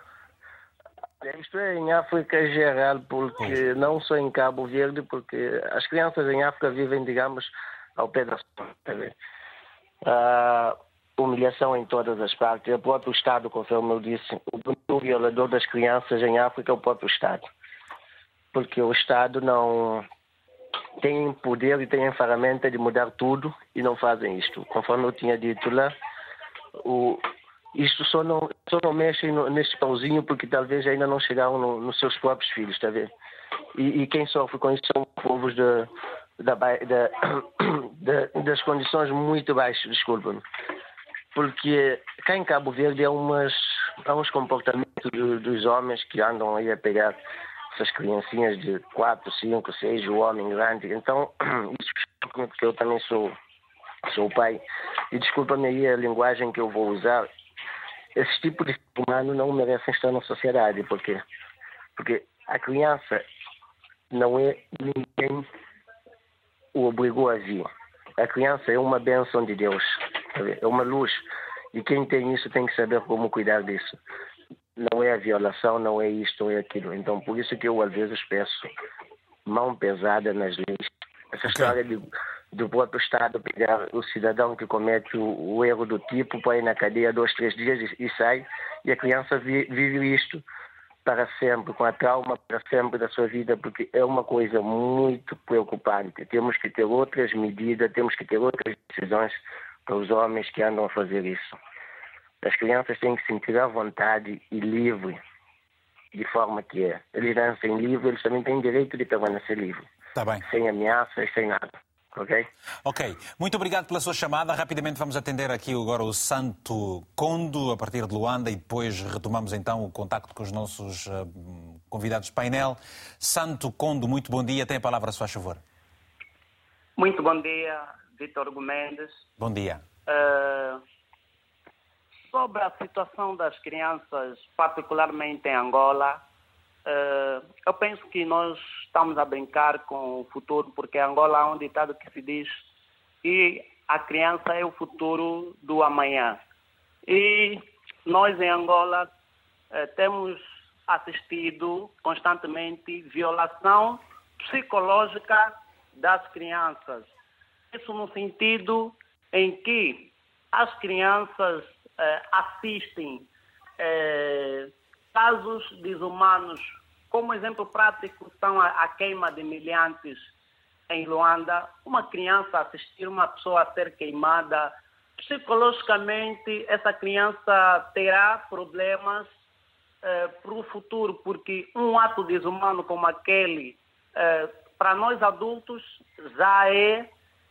Isto é em África geral, porque não só em Cabo Verde, porque as crianças em África vivem, digamos, ao pé da uh, humilhação em todas as partes. O próprio Estado, conforme eu disse, o violador das crianças em África é o próprio Estado. Porque o Estado não tem poder e tem a ferramenta de mudar tudo e não fazem isto. Conforme eu tinha dito lá, o, isto só não, só não mexem neste pauzinho porque talvez ainda não chegaram no, nos seus próprios filhos, está ver? E, e, quem sofre com isso são povos de, de, de, das condições muito baixas, desculpa-me. Porque cá em Cabo Verde há, umas, há uns comportamentos do, dos homens que andam aí a pegar essas criancinhas de 4, 5, 6, o homem grande. Então, isso porque eu também sou, sou pai. E desculpa-me aí a linguagem que eu vou usar, esse tipo de humano não merecem estar na sociedade. Por quê? Porque a criança não é ninguém o obrigou a vir. A criança é uma bênção de Deus, é uma luz. E quem tem isso tem que saber como cuidar disso. Não é a violação, não é isto ou é aquilo. Então, por isso que eu às vezes peço mão pesada nas leis. Essa okay. história de do próprio Estado pegar o cidadão que comete o, o erro do tipo, põe na cadeia dois, três dias e, e sai, e a criança vi, vive isto para sempre, com a trauma para sempre da sua vida, porque é uma coisa muito preocupante. Temos que ter outras medidas, temos que ter outras decisões para os homens que andam a fazer isso. As crianças têm que se sentir à vontade e livre, de forma que é. Eles nascem livres, eles também têm direito de permanecer livres. Tá bem. Sem ameaças, sem nada. Ok? Ok. Muito obrigado pela sua chamada. Rapidamente vamos atender aqui agora o Santo Condo, a partir de Luanda, e depois retomamos então o contacto com os nossos uh, convidados de painel. Santo Condo, muito bom dia. Tem a palavra, se faz favor. Muito bom dia, Vitor Gomendes. Bom dia. Uh, sobre a situação das crianças, particularmente em Angola, uh, eu penso que nós estamos a brincar com o futuro, porque Angola há um ditado que se diz que a criança é o futuro do amanhã. E nós em Angola uh, temos assistido constantemente violação psicológica das crianças. Isso no sentido em que as crianças eh, assistem eh, casos desumanos. Como exemplo prático são a, a queima de miliantes em Luanda. Uma criança assistir uma pessoa a ser queimada, psicologicamente essa criança terá problemas eh, para o futuro, porque um ato desumano como aquele, eh, para nós adultos, já é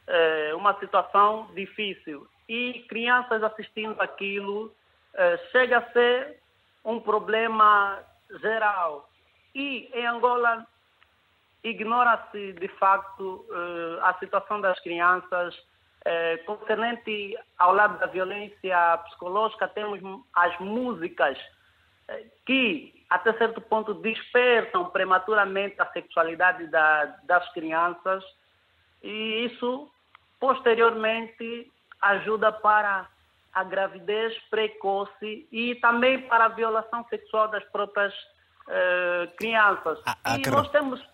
eh, uma situação difícil. E crianças assistindo aquilo eh, chega a ser um problema geral. E em Angola ignora-se de facto eh, a situação das crianças. Eh, concernente ao lado da violência psicológica temos as músicas que até certo ponto despertam prematuramente a sexualidade da, das crianças. E isso posteriormente ajuda para a gravidez precoce e também para a violação sexual das próprias uh, crianças. Ah, ah, e nós temos,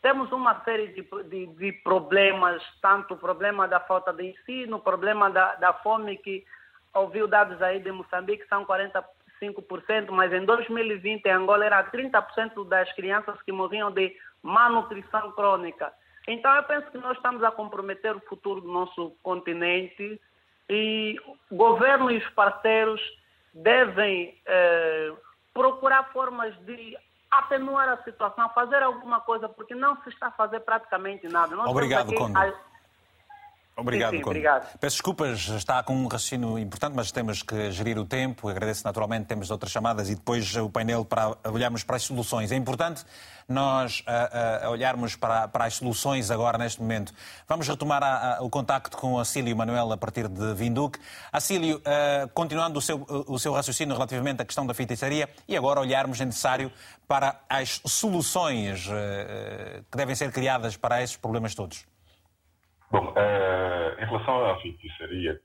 temos uma série de, de, de, problemas, tanto o problema da falta de ensino, o problema da, da fome, que ouviu dados aí de Moçambique, são 45%, mas em 2020 em Angola era 30% das crianças que morriam de malnutrição crônica. Então, eu penso que nós estamos a comprometer o futuro do nosso continente e o governo e os parceiros devem eh, procurar formas de atenuar a situação, fazer alguma coisa, porque não se está a fazer praticamente nada. Nós Obrigado, Conde. Obrigado, sim, sim, obrigado. Peço desculpas, está com um raciocínio importante, mas temos que gerir o tempo. Agradeço naturalmente, temos outras chamadas e depois o painel para olharmos para as soluções. É importante nós uh, uh, olharmos para, para, as soluções agora, neste momento. Vamos retomar a, o contacto com a Cílio Manuel a partir de Vinduque. Acílio, uh, continuando o seu, o seu raciocínio relativamente à questão da feitiçaria e agora olharmos, é necessário, para as soluções que devem ser criadas para esses problemas todos. Bom, uh, em relação à feitiçaria,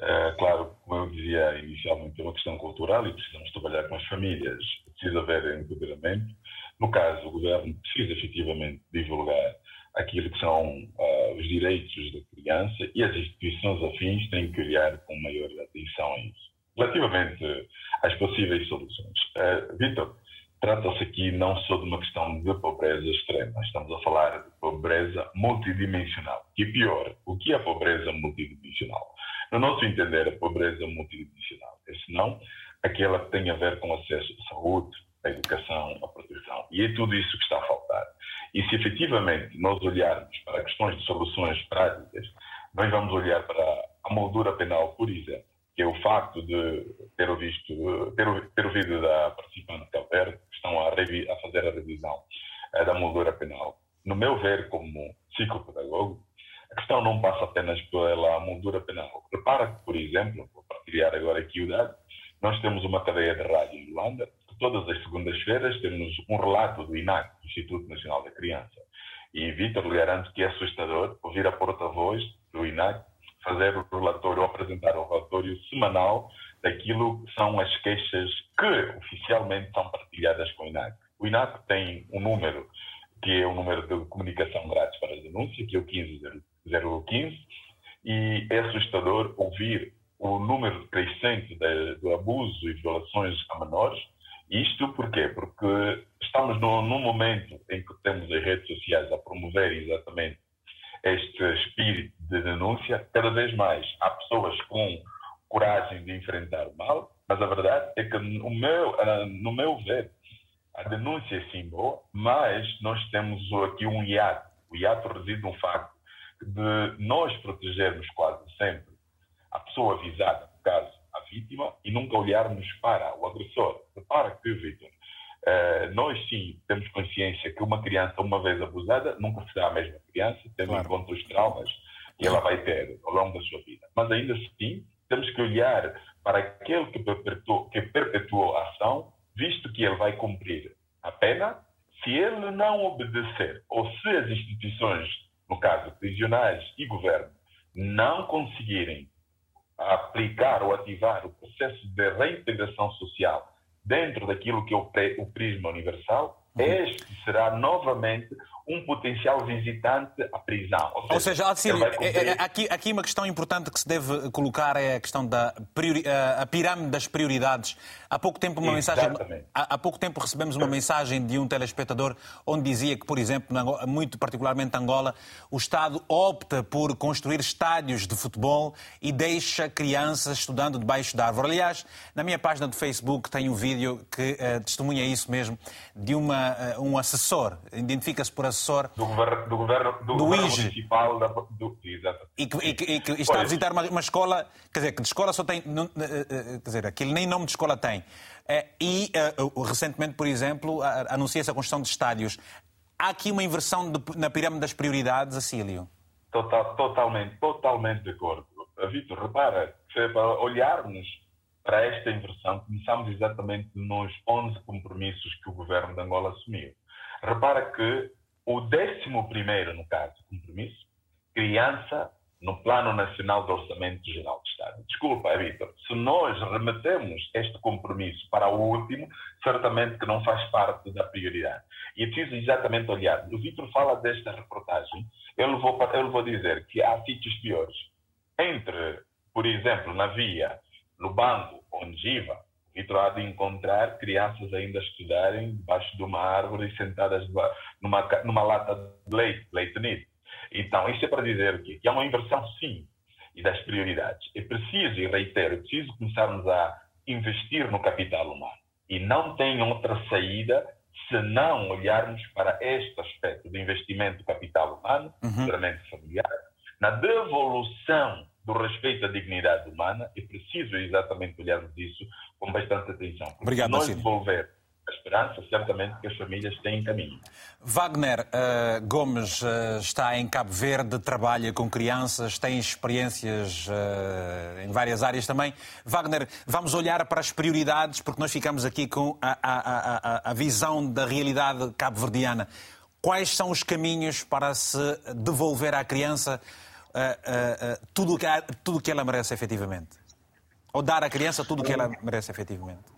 uh, claro, como eu dizia inicialmente, é uma questão cultural e precisamos trabalhar com as famílias. Precisa haver empoderamento. No caso, o governo precisa efetivamente divulgar aquilo que são uh, os direitos da criança e as instituições afins têm que olhar com maior atenção a isso. Relativamente às possíveis soluções. Uh, Vitor, Trata-se aqui não só de uma questão de pobreza extrema, estamos a falar de pobreza multidimensional. E pior, o que é pobreza multidimensional? No nosso entender, a pobreza multidimensional é senão aquela que tem a ver com acesso à saúde, à educação, à proteção. E é tudo isso que está a faltar. E se efetivamente nós olharmos para questões de soluções práticas, nós vamos olhar para a moldura penal, por exemplo que é o facto de ter ouvido, ter, ter ouvido da participante Calverde, estão a, a, fazer a revisão eh, da moldura penal. No meu ver, como psicopedagogo, a questão não passa apenas pela moldura penal. Repara que, por exemplo, vou partilhar agora aqui o dado, nós temos uma cadeia de rádio em Luanda, que todas as segundas-feiras temos um relato do INAC, Instituto Nacional da Criança. E Vitor lhe garanto que é assustador ouvir a porta-voz do INAC fazer o relatório, apresentar o relatório semanal daquilo que são as queixas que oficialmente são partilhadas com o INAC. O INAC tem um número, que é o número de comunicação grátis para denúncia, que é o 015 e é assustador ouvir o número crescente de, do abuso e violações a menores. Isto porquê? Porque estamos num, num momento em que temos as redes sociais a promover exatamente este espírito de denúncia. Cada vez mais há pessoas com coragem de enfrentar o mal, mas a verdade é que, no meu, ah, no meu ver, a denúncia é sim boa, mas nós temos aqui um hiato. O hiato reside no facto de nós protegermos quase sempre a pessoa avisada, no caso, a vítima, e nunca olharmos para o agressor. Repara que, Vitor, uh, nós sim temos consciência que uma criança, uma vez abusada, nunca será a mesma criança, tendo claro. em conta os traumas que ela vai ter ao longo da sua vida. Mas ainda assim, temos que olhar para aquele que perpetuou, que perpetuou a ação, visto que ele vai cumprir a pena, se ele não obedecer, ou se as instituições, no caso prisionais e governo, não conseguirem aplicar ou ativar o processo de reintegração social dentro daquilo que é o prisma universal, uhum. este será novamente um potencial visitante à prisão. Ou seja, Ou seja é, é, aqui, aqui uma questão importante que se deve colocar é a questão da priori, a pirâmide das prioridades. Há pouco tempo uma mensagem, há, há, pouco tempo recebemos uma mensagem de um telespectador onde dizia que, por exemplo, muito particularmente Angola, o Estado opta por construir estádios de futebol e deixa crianças estudando debaixo da árvore. Aliás, na minha página do Facebook tem um vídeo que uh, testemunha isso mesmo de uma, uh, um assessor, identifica-se por assessor do governo, do governo, do do governo municipal da, do, e, que, e, que, e que está a visitar uma, uma, escola, quer dizer, que de escola só tem, não, eh, eh, quer dizer, aquele nem nome de escola tem. Eh, e recentemente, por exemplo, anuncia-se a construção de estádios. Há aqui uma inversão de, na pirâmide das prioridades, Acílio? Total, totalmente, totalmente de acordo. Vitor, repara, se para olharmos para esta inversão, começamos exatamente nos 11 compromissos que o governo de Angola assumiu. Repara que o décimo primeiro, no caso, compromisso, criança no Plano Nacional de Orçamento Geral do Estado. Desculpa, Vitor, se nós remetemos este compromisso para o último, certamente que não faz parte da prioridade. E é preciso exatamente olhar. O Vitor fala desta reportagem, eu vou, eu vou dizer que há sítios piores. Entre, por exemplo, na via, no banco, Ongiva, e terá de encontrar crianças ainda a estudarem debaixo de uma árvore e sentadas numa, numa lata de leite, leite nido. Então, isto é para dizer que, que há uma inversão, sim, e das prioridades. É preciso, e reitero, é preciso começarmos a investir no capital humano. E não tem outra saída se não olharmos para este aspecto do investimento do capital humano, uhum. familiar, na devolução do respeito à dignidade humana, é preciso exatamente olharmos isso com bastante atenção. Porque Obrigado, nós devolver a esperança, certamente que as famílias têm caminho. Wagner uh, Gomes uh, está em Cabo Verde, trabalha com crianças, tem experiências uh, em várias áreas também. Wagner, vamos olhar para as prioridades, porque nós ficamos aqui com a, a, a, a visão da realidade cabo-verdiana. Quais são os caminhos para se devolver à criança tudo o que, tudo que ela merece efetivamente? Ou dar à criança tudo o que ela merece efetivamente?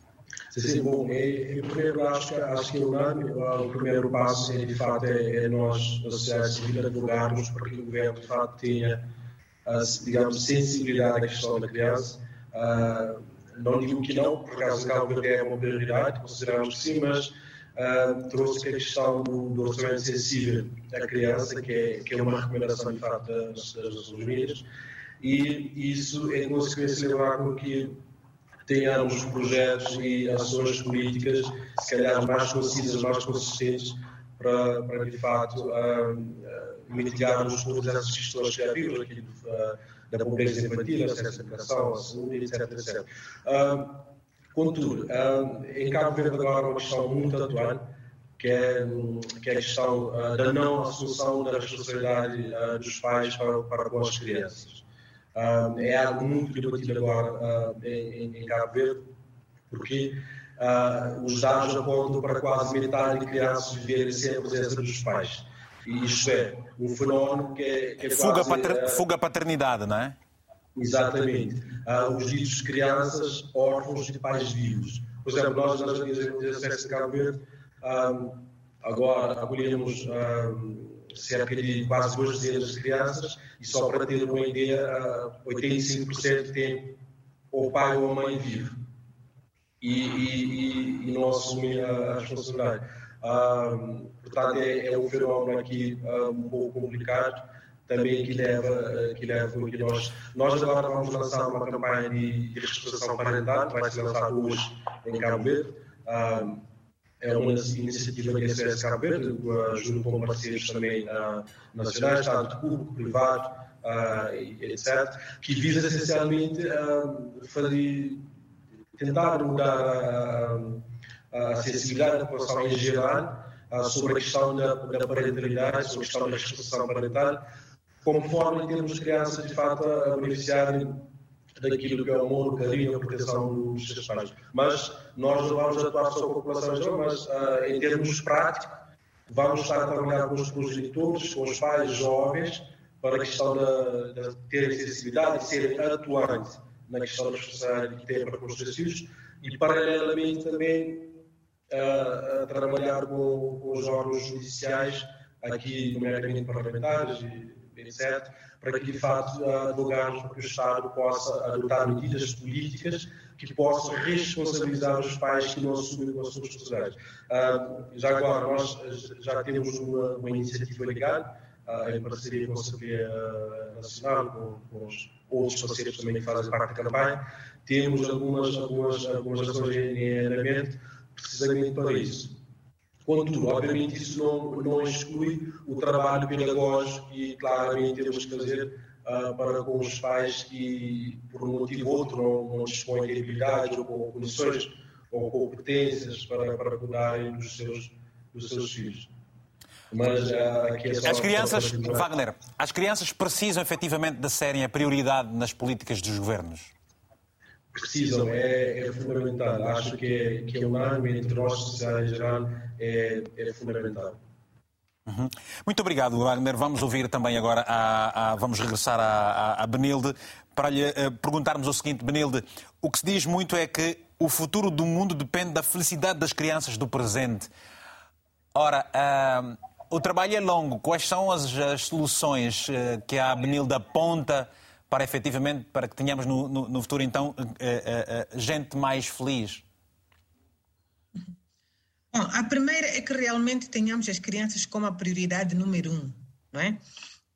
Sim, sim, bom, é, primeiro acho, acho que é unânime, o primeiro passo de fato, é, é nós, a sociedade civil, advogarmos para que o governo, de fato, tenha, digamos, sensibilidade à questão da criança. Uh, não digo que não, por acaso Cabo Verde é uma prioridade, consideramos que sim, mas uh, trouxe a questão do, do orçamento sensível à criança, que é, que é uma recomendação, de fato, das, das Nações Unidas e isso é consequência levar com que tenhamos projetos e ações políticas, se calhar mais concisas, mais consistentes, para, para de fato, uh, uh, mitigarmos todas essas questões que vimos aqui uh, da pobreza infantil, acesso à educação, à saúde, etc. etc. Uh, contudo, uh, em Cabo Verde agora uma questão muito atual, que é, que é a questão uh, da não assunção da responsabilidade dos pais para, para com as crianças. É algo muito debatido agora uh, em, em, Cabo Verde, porque os dados apontam para quase metade de crianças viverem sem a presença dos pais. E isto é um fenómeno que é, que é fuga, quase, pater, fuga paternidade, não é? Exatamente. os ditos crianças órfãos de pais vivos. Por exemplo, nós nas organizações de Cabo Verde, agora acolhemos cerca de quase duas dezenas de crianças, e só para ter uma ideia, 85% tem ou pai ou mãe vivo. E, e, e não assumem a responsabilidade. Ah, portanto, é, é, um fenómeno aqui ah, um pouco complicado, também que leva, que leva que nós, nós agora vamos lançar uma campanha de, de reestruturação parental, que vai ser lançada hoje em Cabo Verde. Ah, é uma iniciativa da SOS Cabo Verde, junto com parceiros também nacionais, tanto público, privado, etc., que visa essencialmente fazer, tentar mudar a sensibilidade da população em geral sobre a questão da, da parentalidade, sobre a questão da responsabilização parental, conforme temos crianças, de fato, a beneficiarem daquilo que é o amor, o carinho, a proteção dos seus pais. Mas nós vamos atuar com a população jovem, mas uh, em termos práticos, vamos estar a trabalhar com os progenitores, com os pais jovens, para a questão de, de terem sensibilidade e serem atuantes na questão da responsabilidade que têm para com os seus filhos e, paralelamente, também uh, a trabalhar com, com, os órgãos judiciais, aqui, nomeadamente parlamentares e para que, de fato, advogarmos para que o Estado possa adotar medidas políticas que possam responsabilizar os pais que não assumem as suas responsabilidades. Uh, já agora, nós já temos uma, uma iniciativa legal, uh, em parceria com a Assembleia Nacional, com, com os outros parceiros também que fazem parte da campanha, temos algumas, algumas, algumas ações em andamento precisamente para isso. Contudo, obviamente, isso não, não exclui o trabalho pedagógico e, claramente, temos que fazer uh, para com os pais que, por um motivo ou outro, não, não dispõem de habilidades ou com condições ou competências para, para cuidarem dos seus, dos seus filhos. Mas, aqui é as crianças, Wagner, as crianças precisam efetivamente de serem a prioridade nas políticas dos governos? Precisam, é, é fundamental. Acho que é, que é unânime entre nós, sociedade em geral, é, é fundamental. Uhum. Muito obrigado, Wagner. Vamos ouvir também agora, a, a vamos regressar a, a, Benilde para lhe uh, perguntarmos o seguinte, Benilde, o que se diz muito é que o futuro do mundo depende da felicidade das crianças do presente. Ora, o trabalho é longo. Quais são as, as soluções uh, que a Benilde aponta para efetivamente, para que tenhamos no, no, no futuro então eh, eh, eh, gente mais feliz? Bom, a primeira é que realmente tenhamos as crianças como a prioridade número um, não é?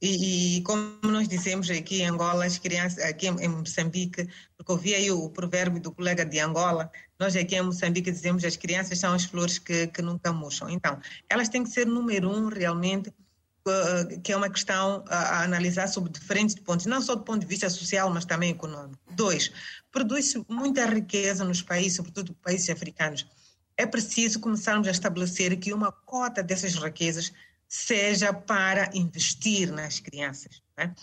E, e, como nós dizemos aqui em Angola, as crianças, aqui em, Moçambique, porque ouvi aí o, provérbio do colega de Angola, nós aqui em Moçambique dizemos as crianças são as flores que, que nunca murcham. Então, elas têm que ser número um realmente que é uma questão a, analisar sob diferentes pontos, não só do ponto de vista social, mas também econômico. Dois, produz-se muita riqueza nos países, sobretudo países africanos. É preciso começarmos a estabelecer que uma cota dessas riquezas seja para investir nas crianças. Né?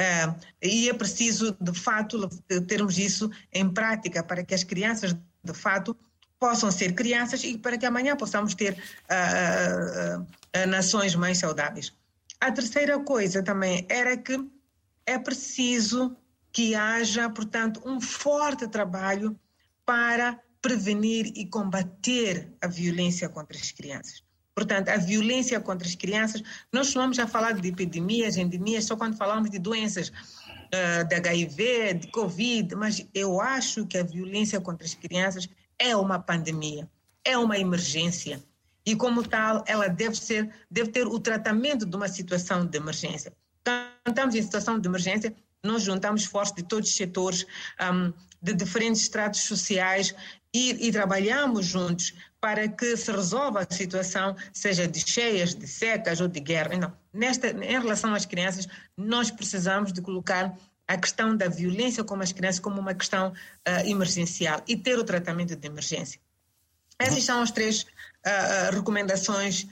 Uh, e é preciso, de fato, termos isso em prática para que as crianças, de fato, possam ser crianças e para que amanhã possamos ter uh, uh, nações mais saudáveis. A terceira coisa também era que é preciso que haja, portanto, um forte trabalho para prevenir e combater a violência contra as crianças. Portanto, a violência contra as crianças, nós vamos a falar de epidemias, endemias, só quando falamos de doenças uh, de HIV, de Covid, mas eu acho que a violência contra as crianças é uma pandemia, é uma emergência e como tal ela deve ser deve ter o tratamento de uma situação de emergência. Quando estamos em situação de emergência, nós juntamos esforços de todos os setores, um, de diferentes estratos sociais e, e, trabalhamos juntos para que se resolva a situação, seja de cheias, de secas ou de guerra. Não. Nesta, em relação às crianças, nós precisamos de colocar a questão da violência com as crianças como uma questão uh, emergencial e ter o tratamento de emergência. Essas são as três uh, recomendações,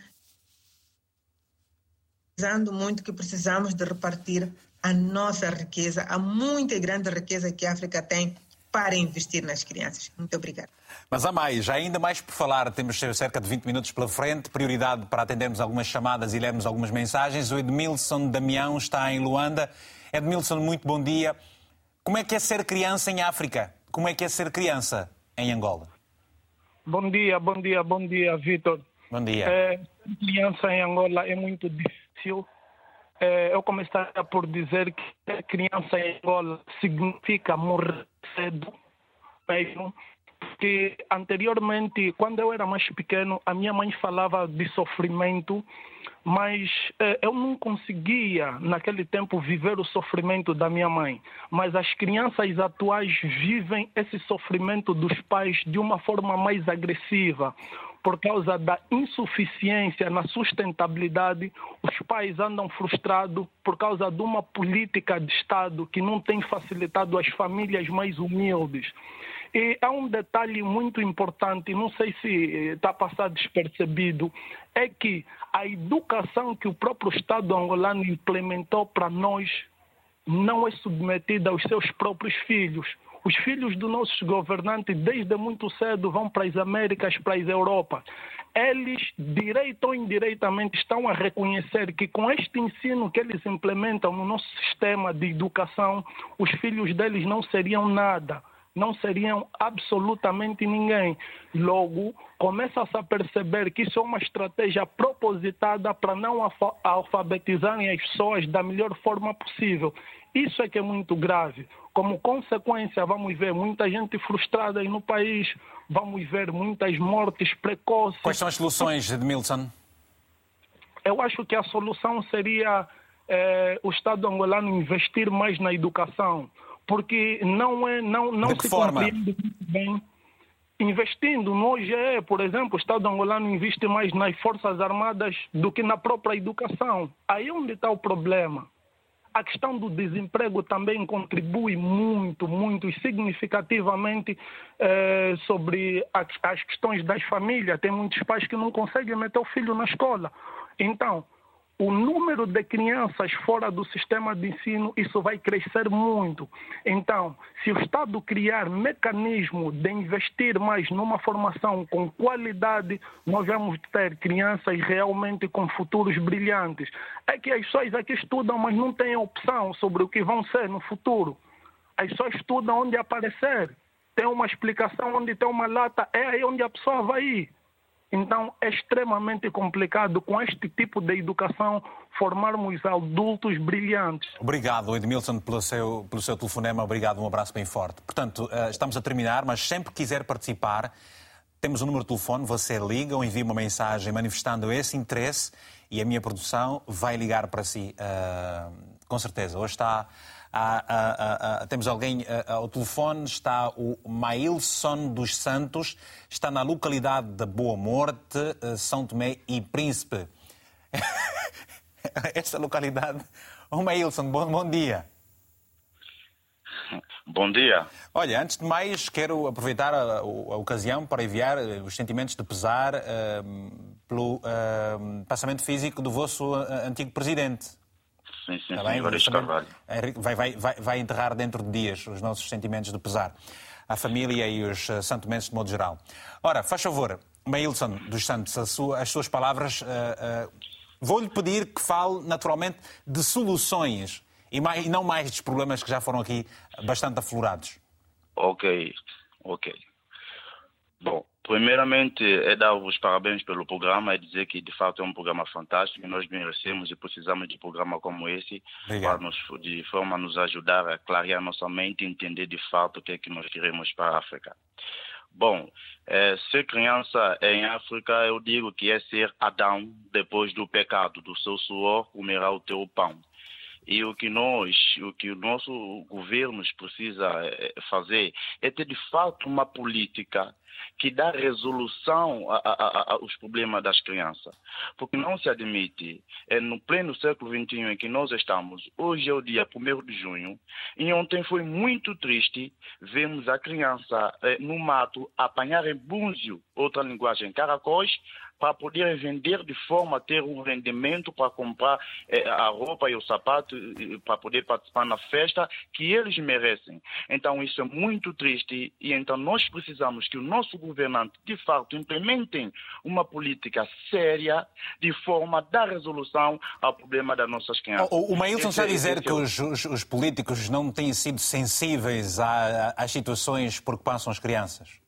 dizendo muito que precisamos de repartir a nossa riqueza, a muita e grande riqueza que a África tem para investir nas crianças. Muito obrigada. Mas há mais, ainda mais por falar. Temos cerca de 20 minutos pela frente. Prioridade para atendermos algumas chamadas e lermos algumas mensagens. O Edmilson Damião está em Luanda. Edmilson, muito bom dia. Como é que é ser criança em África? Como é que é ser criança em Angola? Bom dia, bom dia, bom dia, Vitor. Bom dia. É, criança em Angola é muito início, eh, eu começaria por dizer que criança em Angola significa morrer cedo mesmo, porque anteriormente, quando eu era mais pequeno, a minha mãe falava de sofrimento, mas eh, eu não conseguia, naquele tempo, viver o sofrimento da minha mãe. Mas as crianças atuais vivem esse sofrimento dos pais de uma forma mais agressiva. Por causa da insuficiência na sustentabilidade, os pais andam frustrados por causa de uma política de Estado que não tem facilitado as famílias mais humildes. E há um detalhe muito importante, não sei se está passado despercebido, é que a educação que o próprio Estado angolano implementou para nós não é submetida aos seus próprios filhos. Os filhos dos nossos governantes, desde muito cedo, vão para as Américas, para as Europa. Eles, direito ou indiretamente, estão a reconhecer que com este ensino que eles implementam no nosso sistema de educação, os filhos deles não seriam nada não seriam absolutamente ninguém. Logo, começa-se a perceber que isso é uma estratégia propositada para não alfabetizarem as pessoas da melhor forma possível. Isso é que é muito grave. Como consequência, vamos ver muita gente frustrada aí no país, vamos ver muitas mortes precoces. Quais são as soluções, Edmilson? Eu acho que a solução seria eh, o Estado angolano investir mais na educação porque não é não não se forma? compreende muito bem investindo no OGE, por exemplo, o Estado angolano investe mais nas forças armadas do que na própria educação. Aí é onde está o problema. A questão do desemprego também contribui muito, muito e significativamente eh, sobre as, as questões das famílias. Tem muitos pais que não conseguem meter o filho na escola. Então, o número de crianças fora do sistema de ensino, isso vai crescer muito. Então, se o Estado criar mecanismo de investir mais numa formação com qualidade, nós vamos ter crianças realmente com futuros brilhantes. É que as pessoas aqui estudam, mas não têm opção sobre o que vão ser no futuro. As pessoas estudam onde aparecer. Tem uma explicação onde tem uma lata, é aí onde a pessoa vai ir. Então, é extremamente complicado com este tipo de educação formarmos adultos brilhantes. Obrigado, Edmilson, pelo seu, pelo seu telefonema. Obrigado, um abraço bem forte. Portanto, eh, estamos a terminar, mas sempre que quiser participar, temos um número de telefone, você liga ou envia uma mensagem manifestando esse interesse e a minha produção vai ligar para si, uh, com certeza. Hoje está temos alguém ao telefone, está o Maílson dos Santos, está na localidade da Boa Morte, eh, São Tomé e Príncipe. Esta localidade. O Maílson, bom, bom dia. Bom dia. Olha, antes de mais, quero aproveitar a, a ocasião para enviar eh, os sentimentos de pesar uh, pelo uh, passamento físico do vosso antigo presidente, Sim, sim, tá sim, Evaristo Carvalho. Vai, vai, vai, vai enterrar dentro de dias os nossos sentimentos de pesar. A família e os uh, santomenses de modo geral. Ora, faz favor, Maílson dos Santos, sua, as suas palavras. Uh, uh, Vou-lhe pedir que fale, naturalmente, de soluções e, mais, e não mais dos problemas que já foram aqui bastante aflorados. Ok, ok. Bom, Primeiramente, é dar os parabéns pelo programa e dizer que, de fato, é um programa fantástico nós merecemos e precisamos de um programa como esse para nos, de forma a nos ajudar a clarear nossa mente e entender, de fato, o que é que nós queremos para a África. Bom, é, ser criança em África, eu digo que é ser Adão depois do pecado, do seu suor comerá o teu pão. E o que nós, o que o nosso governo precisa é, fazer é ter de fato uma política que dá resolução aos problemas das crianças. Porque não se admite, é no pleno século XXI em que nós estamos, hoje é o dia 1 de junho, e ontem foi muito triste vermos a criança é, no mato apanhar búzio, outra linguagem, caracóis, para poder vender de forma a ter um rendimento para comprar eh, a roupa e o sapato para poder participar na festa que eles merecem. Então isso é muito triste e então nós precisamos que o nosso governante de fato implementem uma política séria de forma a dar resolução ao problema das nossas crianças. O, o Maílson está a dizer que os, os, os, políticos não têm sido sensíveis às situações por que passam as crianças.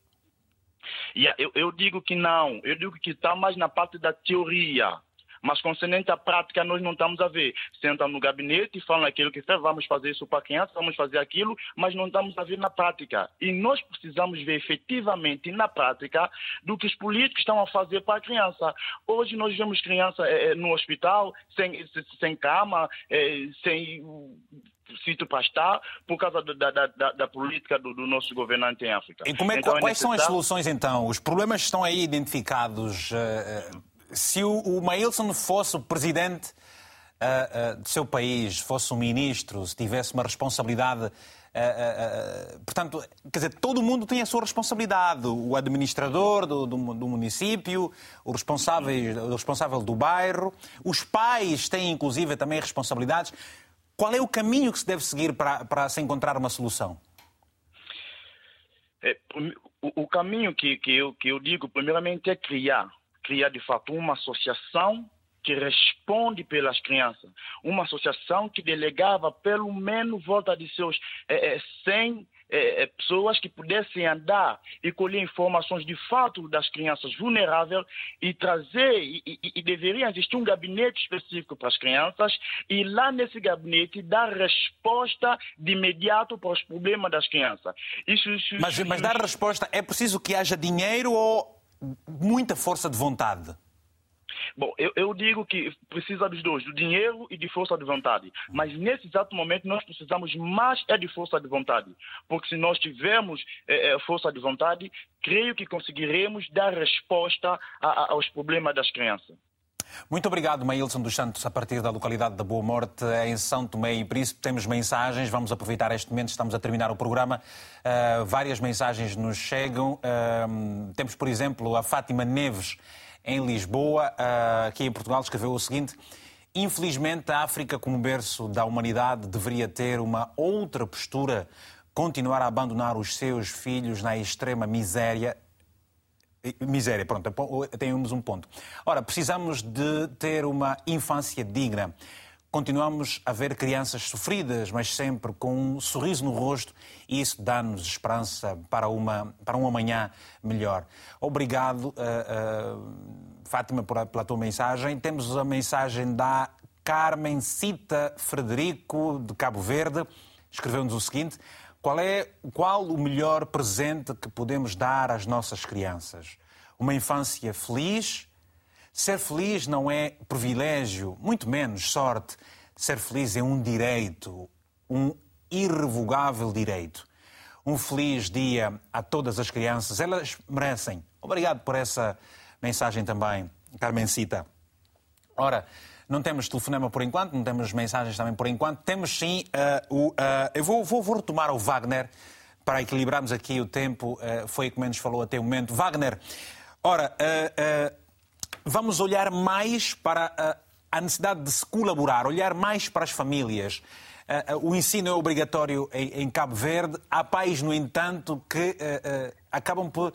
E eu, eu digo que não, eu digo que está mais na parte da teoria. Mas concernente à prática, nós não estamos a ver. Sentam no gabinete e falam aquilo que vamos fazer isso para a criança, vamos fazer aquilo, mas não estamos a ver na prática. E nós precisamos ver efetivamente na prática do que os políticos estão a fazer para a criança. Hoje nós vemos criança é, no hospital, sem, sem cama, é, sem sítio para estar por causa da, da, da, da política do, do, nosso governante em África. E como é, então, é quais são as soluções então? Os problemas estão aí identificados. Uh, se o, o Mailson fosse o presidente uh, uh, do seu país, fosse um ministro, se tivesse uma responsabilidade Uh, uh, portanto, quer dizer, todo mundo tem a sua responsabilidade. O administrador do, do, do município, o responsável, o responsável do bairro, os pais têm inclusive também responsabilidades. Qual é o caminho que se deve seguir para, para se encontrar uma solução? É, o, o, caminho que, que, eu, que eu digo, primeiramente, é criar, criar de fato uma associação que responde pelas crianças. Uma associação que delegava pelo menos volta de seus é, 100 é, é, pessoas que pudessem andar e colher informações de fato das crianças vulneráveis e trazer, e, e, e, deveria existir um gabinete específico para as crianças e lá nesse gabinete dar resposta de imediato para os problemas das crianças. Isso, isso, mas, mas dar resposta é preciso que haja dinheiro ou muita força de vontade? Bom, eu, eu, digo que precisa dos dois, do dinheiro e de força de vontade. Mas nesse exato momento nós precisamos mais é de força de vontade. Porque se nós tivermos é, é, força de vontade, creio que conseguiremos dar resposta a, a, aos problemas das crianças. Muito obrigado, Maílson dos Santos, a partir da localidade da Boa Morte, em São Tomé e Príncipe. Temos mensagens, vamos aproveitar este momento, estamos a terminar o programa. Uh, várias mensagens nos chegam. Uh, temos, por exemplo, a Fátima Neves em Lisboa, ah, aqui em Portugal, escreveu o seguinte. Infelizmente, a África, como berço da humanidade, deveria ter uma outra postura, continuar a abandonar os seus filhos na extrema miséria. Miséria, pronto, temos um ponto. Ora, precisamos de ter uma infância digna. Continuamos a ver crianças sofridas, mas sempre com um sorriso no rosto, e isso dá-nos esperança para, uma, para um amanhã melhor. Obrigado, uh, uh, Fátima, por, pela tua mensagem. Temos a mensagem da Carmen Cita Frederico, de Cabo Verde. Escreveu-nos o seguinte: qual é qual o melhor presente que podemos dar às nossas crianças? Uma infância feliz Ser feliz não é privilégio, muito menos sorte. Ser feliz é um direito, um irrevogável direito. Um feliz dia a todas as crianças, elas merecem. Obrigado por essa mensagem também, Carmencita. Ora, não temos telefonema por enquanto, não temos mensagens também por enquanto. Temos sim uh, o. Uh, eu vou, vou, vou, retomar o Wagner para equilibrarmos aqui o tempo. Uh, foi o que menos falou até o momento. Wagner, ora, vamos olhar mais para a necessidade de se colaborar, olhar mais para as famílias. O ensino é obrigatório em Cabo Verde. Há pais, no entanto, que acabam por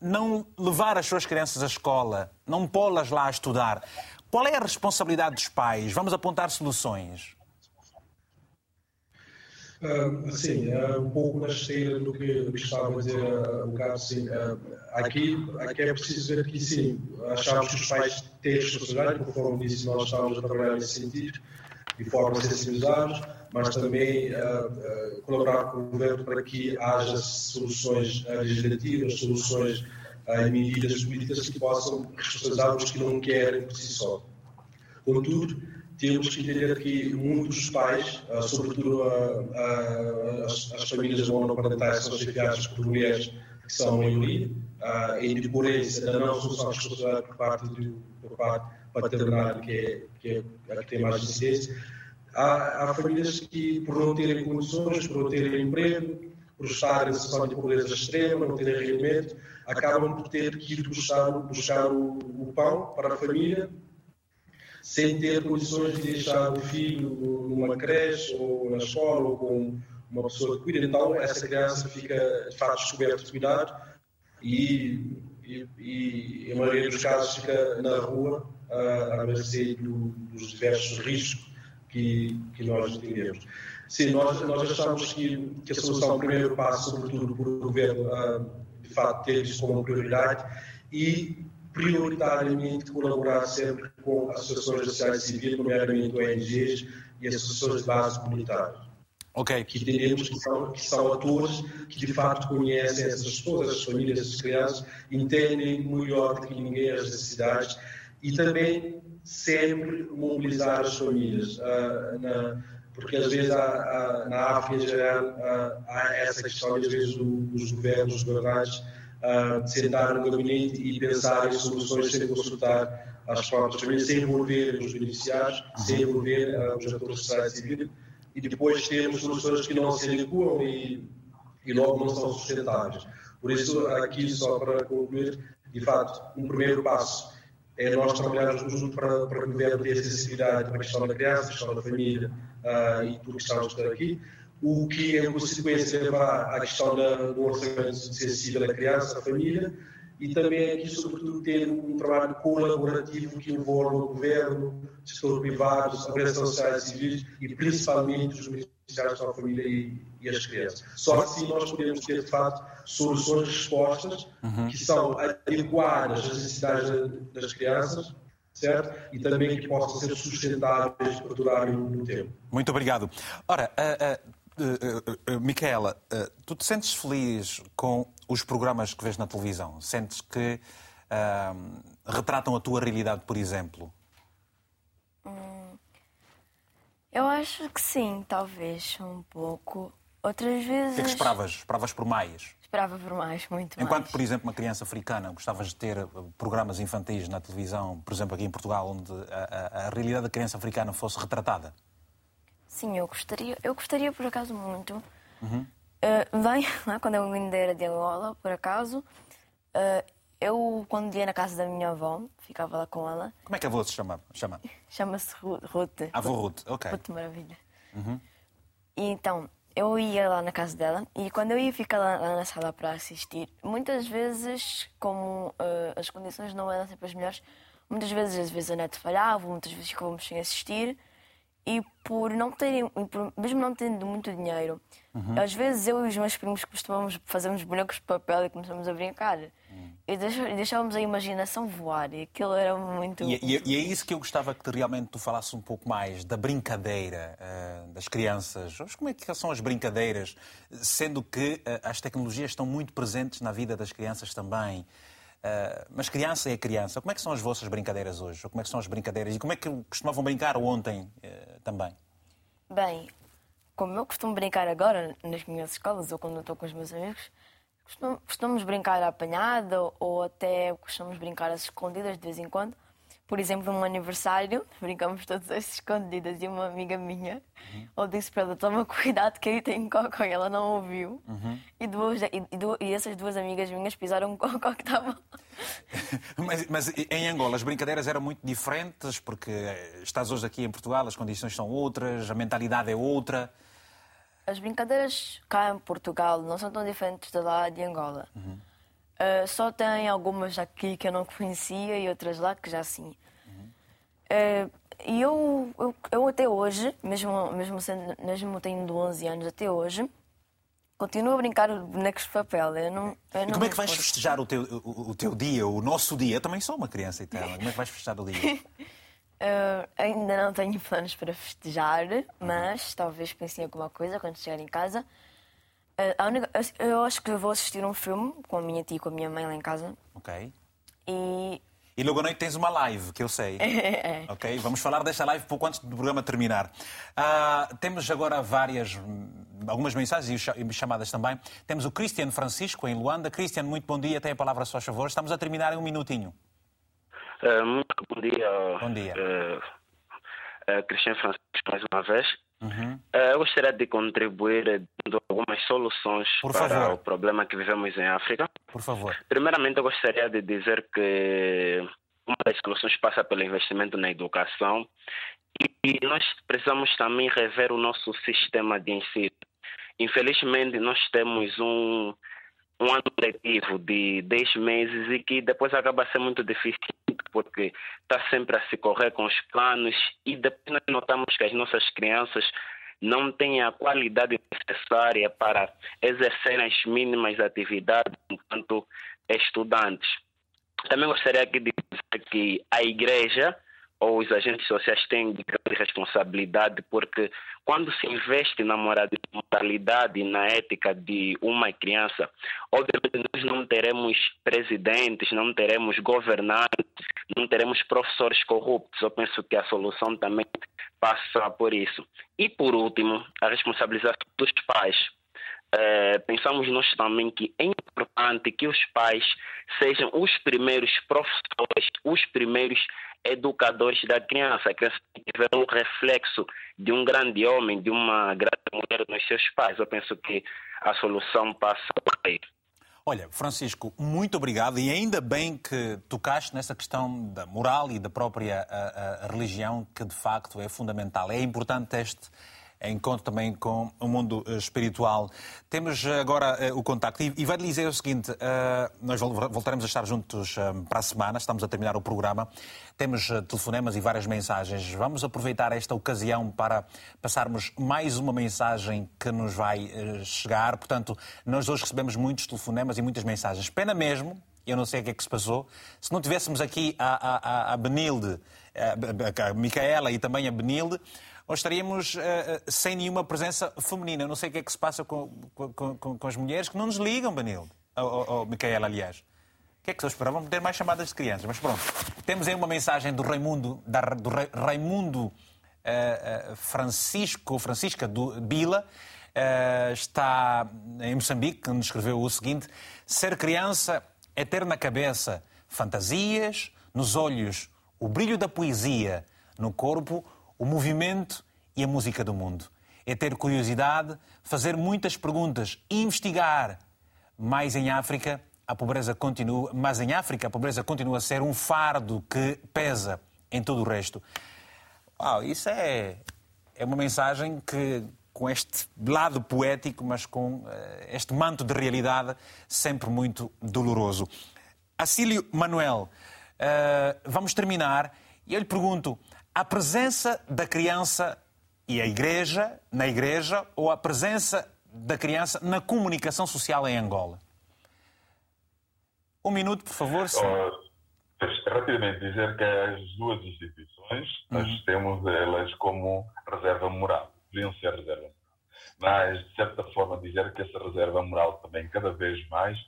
não levar as suas crianças à escola, não pô-las lá a estudar. Qual é a responsabilidade dos pais? Vamos apontar soluções. Uh, sim, uh, um pouco na esteira do que, do que estava a dizer uh, o Carlos, sim. Uh, aqui, aqui é preciso ver que sim, achamos que os pais têm responsabilidade, conforme disse, nós estamos a trabalhar nesse sentido, de forma a sensibilizar mas também uh, colaborar com o governo para que haja soluções legislativas, soluções e medidas políticas que possam responsabilizar os que não querem por si só. Contudo, temos que entender que muitos pais, ah, sobretudo as, as famílias monoparentais, são chefiadas por mulheres que são a maioria, em decorrência da não solução de responsabilidade por parte do por parte paternário, que é, que é a que tem mais incidência. Há, há famílias que, por não terem condições, por não terem emprego, por estarem em situação de pobreza extrema, não terem rendimento, acabam por ter que ir buscar, buscar o, o pão para a família sem ter condições de deixar o filho numa creche ou na escola ou com uma pessoa que cuida. Então, essa criança fica, de fato, descoberta de cuidado e, e, e, em maioria dos casos, fica na rua à, à mercê do, dos diversos riscos que, que nós entendemos. Sim, nós, nós achamos que, que a solução, primeiro passo, sobretudo, por o governo, de fato, ter isso como prioridade e prioritariamente colaborar sempre com associações sociais civis, nomeadamente ONGs e associações de base comunitária. Ok. Que entendemos que são, que são atores que de facto conhecem essas pessoas, as famílias, as crianças, entendem melhor do que ninguém as necessidades e também sempre mobilizar as famílias. Uh, na, porque às vezes há, há, na África em geral há, há, essa questão, às vezes, dos governos, dos governantes, uh, sentar no gabinete e pensar em soluções sem consultar as próprias famílias, sem envolver os beneficiários, sem envolver uh, os atores sociais civis e depois temos soluções que não se adequam e, e logo não são sustentáveis. Por isso, aqui, só para concluir, de fato, um primeiro passo é nós trabalharmos junto para, para que o governo tenha sensibilidade para a questão da criança, a questão da família uh, e tudo que estamos aqui. O que, em consequência, levará à questão da, do orçamento sensível da criança, da família, e também aqui, sobretudo, ter um trabalho colaborativo que envolva o governo, o setor privado, as organizações sociais civis e principalmente os ministérios da família e, e, as crianças. Só assim nós podemos ter, de facto, soluções, respostas uhum. que são adequadas às necessidades das crianças, certo? E também que possam ser sustentáveis para durar no tempo. Muito obrigado. Ora, uh, uh uh, uh, Micaela, tu te sentes feliz com os programas que vês na televisão? Sentes que retratam a tua realidade, por exemplo? Hum, eu acho que sim, talvez um pouco. Outras vezes. O que é que esperavas? Esperavas por mais? Esperava por mais, muito Enquanto, mais. por exemplo, uma criança africana, gostavas de ter programas infantis na televisão, por exemplo, aqui em Portugal, onde a, a, a realidade da criança africana fosse retratada? Sim, eu gostaria, eu gostaria por acaso muito. Uhum. Uh, bem, quando eu ainda era de Angola, por acaso, uh, eu quando ia na casa da minha avó, ficava lá com ela. Como é que a avó se chama? Chama? Chama-se Ruth. Avó Ruth, ok. Ruth Maravilha. Uhum. E então, eu ia lá na casa dela e quando eu ia ficar lá, lá na sala para assistir, muitas vezes, como uh, as condições não eram sempre as melhores, muitas vezes, às vezes a net falhava, muitas vezes ficávamos sem assistir e por não terem, mesmo não tendo muito dinheiro, uhum. às vezes eu e os meus primos costumamos fazermos bonecos de papel e começamos a brincar. Uhum. E deixávamos a imaginação voar e aquilo era muito. E, e, e, é isso que eu gostava que realmente tu falasses um pouco mais da brincadeira uh, das crianças. Como é que são as brincadeiras, sendo que uh, as tecnologias estão muito presentes na vida das crianças também. Uh, mas criança é criança. Como é que são as vossas brincadeiras hoje? Ou como é que são as brincadeiras? E como é que costumavam brincar ontem uh, também? Bem, como eu costumo brincar agora nas minhas escolas ou quando estou com os meus amigos, costumamos brincar à apanhada ou até costumamos brincar às escondidas de vez em quando por exemplo, num aniversário, brincamos todos as escondidas e uma amiga minha, uhum. eu disse para ela: toma cuidado que aí tem cocó, e ela não ouviu. Uhum. E, duas, e, e, e, essas duas amigas minhas pisaram um cocó que estava. mas, mas em Angola as brincadeiras eram muito diferentes, porque estás hoje aqui em Portugal, as condições são outras, a mentalidade é outra. As brincadeiras cá em Portugal não são tão diferentes de lá de Angola. Uhum. Uh, só tem algumas aqui que eu não conhecia e outras lá que já sim. Uhum. Uh, e eu, eu, eu, até hoje, mesmo, mesmo, sendo, mesmo tendo 11 anos, até hoje, continuo a brincar bonecos de papel. Eu não, eu e como é que vais festejar o teu, o, o, teu dia, o nosso dia? Eu também sou uma criança eterna. Como é que vais festejar o dia? uh, ainda não tenho planos para festejar, mas talvez pense em alguma coisa quando chegar em casa. A única, eu acho que vou assistir um filme com a minha tia e com a minha mãe lá em casa. Ok. E. E logo à noite tens uma live, que eu sei. é. Ok? Vamos falar desta live pouco antes do programa terminar. Uh, temos agora várias, algumas mensagens e chamadas também. Temos o Cristiano Francisco, em Luanda. Cristiano, muito bom dia. Tem a palavra a sua favor. Estamos a terminar em um minutinho. Uh, muito bom dia. Bom dia. Uh, Cristiano Francisco, mais uma vez. Uhum. Eh, eu gostaria de contribuir dando algumas soluções para o problema que vivemos em África. Por favor. Primeiramente, eu gostaria de dizer que uma das soluções passa pelo investimento na educação e nós precisamos também rever o nosso sistema de ensino. Infelizmente, nós temos um, um ano letivo de 10 meses e que depois acaba sendo muito difícil porque está sempre a se correr com os planos e depois nós notamos que as nossas crianças não têm a qualidade necessária para exercer as mínimas atividades enquanto estudantes. Também gostaria de dizer que a igreja ou os agentes sociais têm grande responsabilidade, porque quando se investe na moralidade e na ética de uma criança, obviamente nós não teremos presidentes, não teremos governantes, não teremos professores corruptos. Eu penso que a solução também passa por isso. E por último, a responsabilização dos pais é, pensamos nós também que é importante que os pais sejam os primeiros professores, os primeiros educadores da criança. A criança que ver um reflexo de um grande homem, de uma grande mulher nos seus pais. Eu penso que a solução passa por aí. Olha, Francisco, muito obrigado e ainda bem que tocaste nessa questão da moral e da própria a, a religião, que de facto é fundamental. É importante este encontro também com o mundo eh, espiritual. Temos eh, agora uh, o contacto e, vai-lhe dizer o seguinte: uh, nós voltaremos a estar juntos para a semana, estamos a terminar o programa. Temos telefonemas e várias mensagens. Vamos aproveitar esta ocasião para passarmos mais uma mensagem que nos vai chegar. Portanto, nós hoje recebemos muitos telefonemas e muitas mensagens. Pena mesmo, eu não sei o que é que se passou, se não tivéssemos aqui a, a, a Benilde, a, a Micaela e também a Benilde ou estaríamos uh, sem nenhuma presença feminina. Não sei o que é que se passa com, com, com, com as mulheres que não nos ligam, Banil. Ou, oh, Micaela, aliás. O que é que eu esperava? ter mais chamadas de crianças, mas pronto. Temos aí uma mensagem do Raimundo, da, do Raimundo uh, Francisco, Francisca do Bila, uh, está em Moçambique, que nos escreveu o seguinte: Ser criança é ter na cabeça fantasias, nos olhos o brilho da poesia, no corpo o movimento e a música do mundo. É ter curiosidade, fazer muitas perguntas, investigar. Mais em África, a pobreza continua, mas em África a pobreza continua a ser um fardo que pesa em todo o resto. Uau, isso é, é uma mensagem que, com este lado poético, mas com uh, este manto de realidade sempre muito doloroso. Acílio Manuel, uh, vamos terminar e eu lhe pergunto: a presença da criança e a igreja, na igreja, ou a presença da criança na comunicação social em Angola? Um minuto, por favor. Uh, rapidamente dizer que as duas instituições, uhum. nós temos elas como reserva moral, deviam ser reserva moral. Mas, de certa forma, dizer que essa reserva moral também, cada vez mais,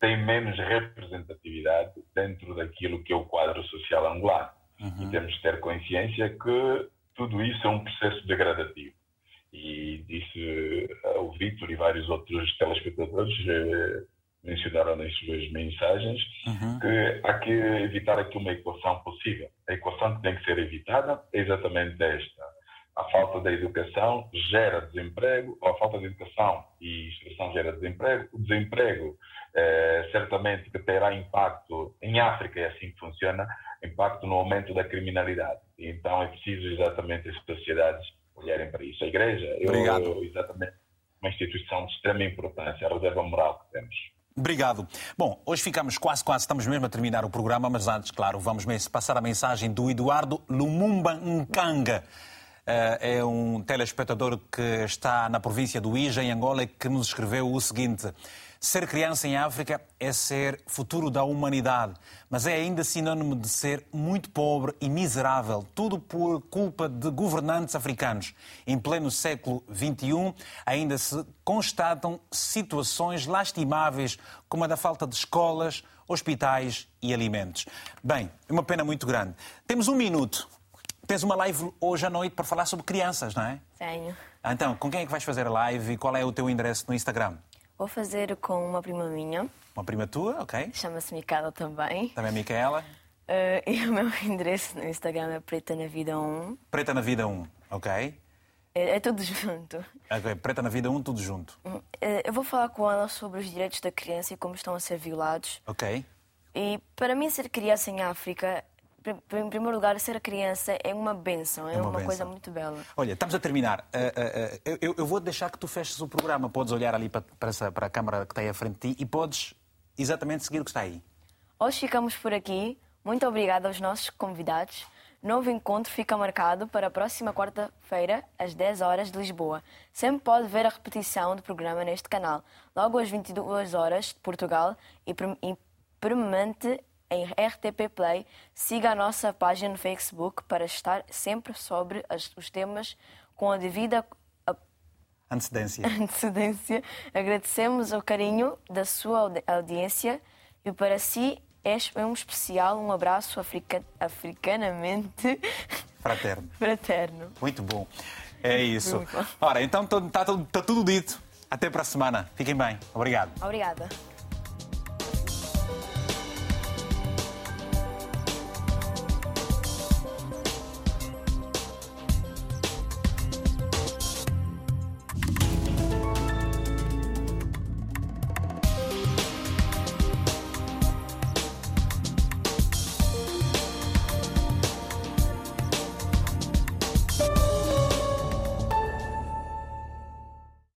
tem menos representatividade dentro daquilo que é o quadro social angolano. Uhum. E temos de ter consciência que tudo isso é um processo degradativo. E disse uh, o Vítor e vários outros telespectadores uh, mencionaram nas suas mensagens uhum. que há que evitar aqui uma equação possível. A equação que tem que ser evitada é exatamente esta. A falta da educação gera desemprego, ou a falta de educação e instrução gera desemprego. O desemprego, eh, certamente, que terá impacto em África, é assim que funciona, impacto no aumento da criminalidade. Então é preciso exatamente as sociedades olharem para isso. A Igreja é exatamente uma instituição de extrema importância, a reserva moral que temos. Obrigado. Bom, hoje ficamos quase, quase, estamos mesmo a terminar o programa, mas antes, claro, vamos passar a mensagem do Eduardo Lumumba Nkanga. Eh, é um telespectador que está na província do Ija, em Angola, e que nos escreveu o seguinte. Ser criança em África é ser futuro da humanidade, mas é ainda sinônimo de ser muito pobre e miserável, tudo por culpa de governantes africanos. Em pleno século XXI, ainda se constatam situações lastimáveis, como a da falta de escolas, hospitais e alimentos. Bem, é uma pena muito grande. Temos um minuto. Tens uma live hoje à noite para falar sobre crianças, não é? Tenho. Então, com quem é que vais fazer a live e qual é o teu endereço no Instagram? Vou fazer com uma prima minha. Uma prima tua, ok. Chama-se Micaela também. Também Micaela. Uh, e o meu endereço no Instagram é Preta na Vida 1. Preta na Vida 1, ok. É, é tudo junto. Ok, Preta na Vida 1, tudo junto. Uh, eu vou falar com ela sobre os direitos da criança e como estão a ser violados. Ok. E para mim, ser criança em África em primeiro lugar, ser criança é uma benção, é, é uma, uma coisa muito bela. Olha, estamos a terminar. Uh, uh, eu, eu, vou deixar que tu feches o programa. Podes olhar ali para, para, essa, para a câmara que está aí à frente de ti e podes exatamente seguir o que está aí. Hoje ficamos por aqui. Muito obrigada aos nossos convidados. Novo encontro fica marcado para a próxima quarta-feira, às 10 horas de Lisboa. Sempre pode ver a repetição do programa neste canal, logo às 22 horas de Portugal e permanente em RTP Play. Siga a nossa página no Facebook para estar sempre sobre as, os temas com a devida antecedência. antecedência. Agradecemos o carinho da sua audiência e para si é um especial, um abraço africa, africanamente fraterno. fraterno. Muito bom. É isso. Ora, então está tá tudo dito. Até para a semana. Fiquem bem. Obrigado. Obrigada.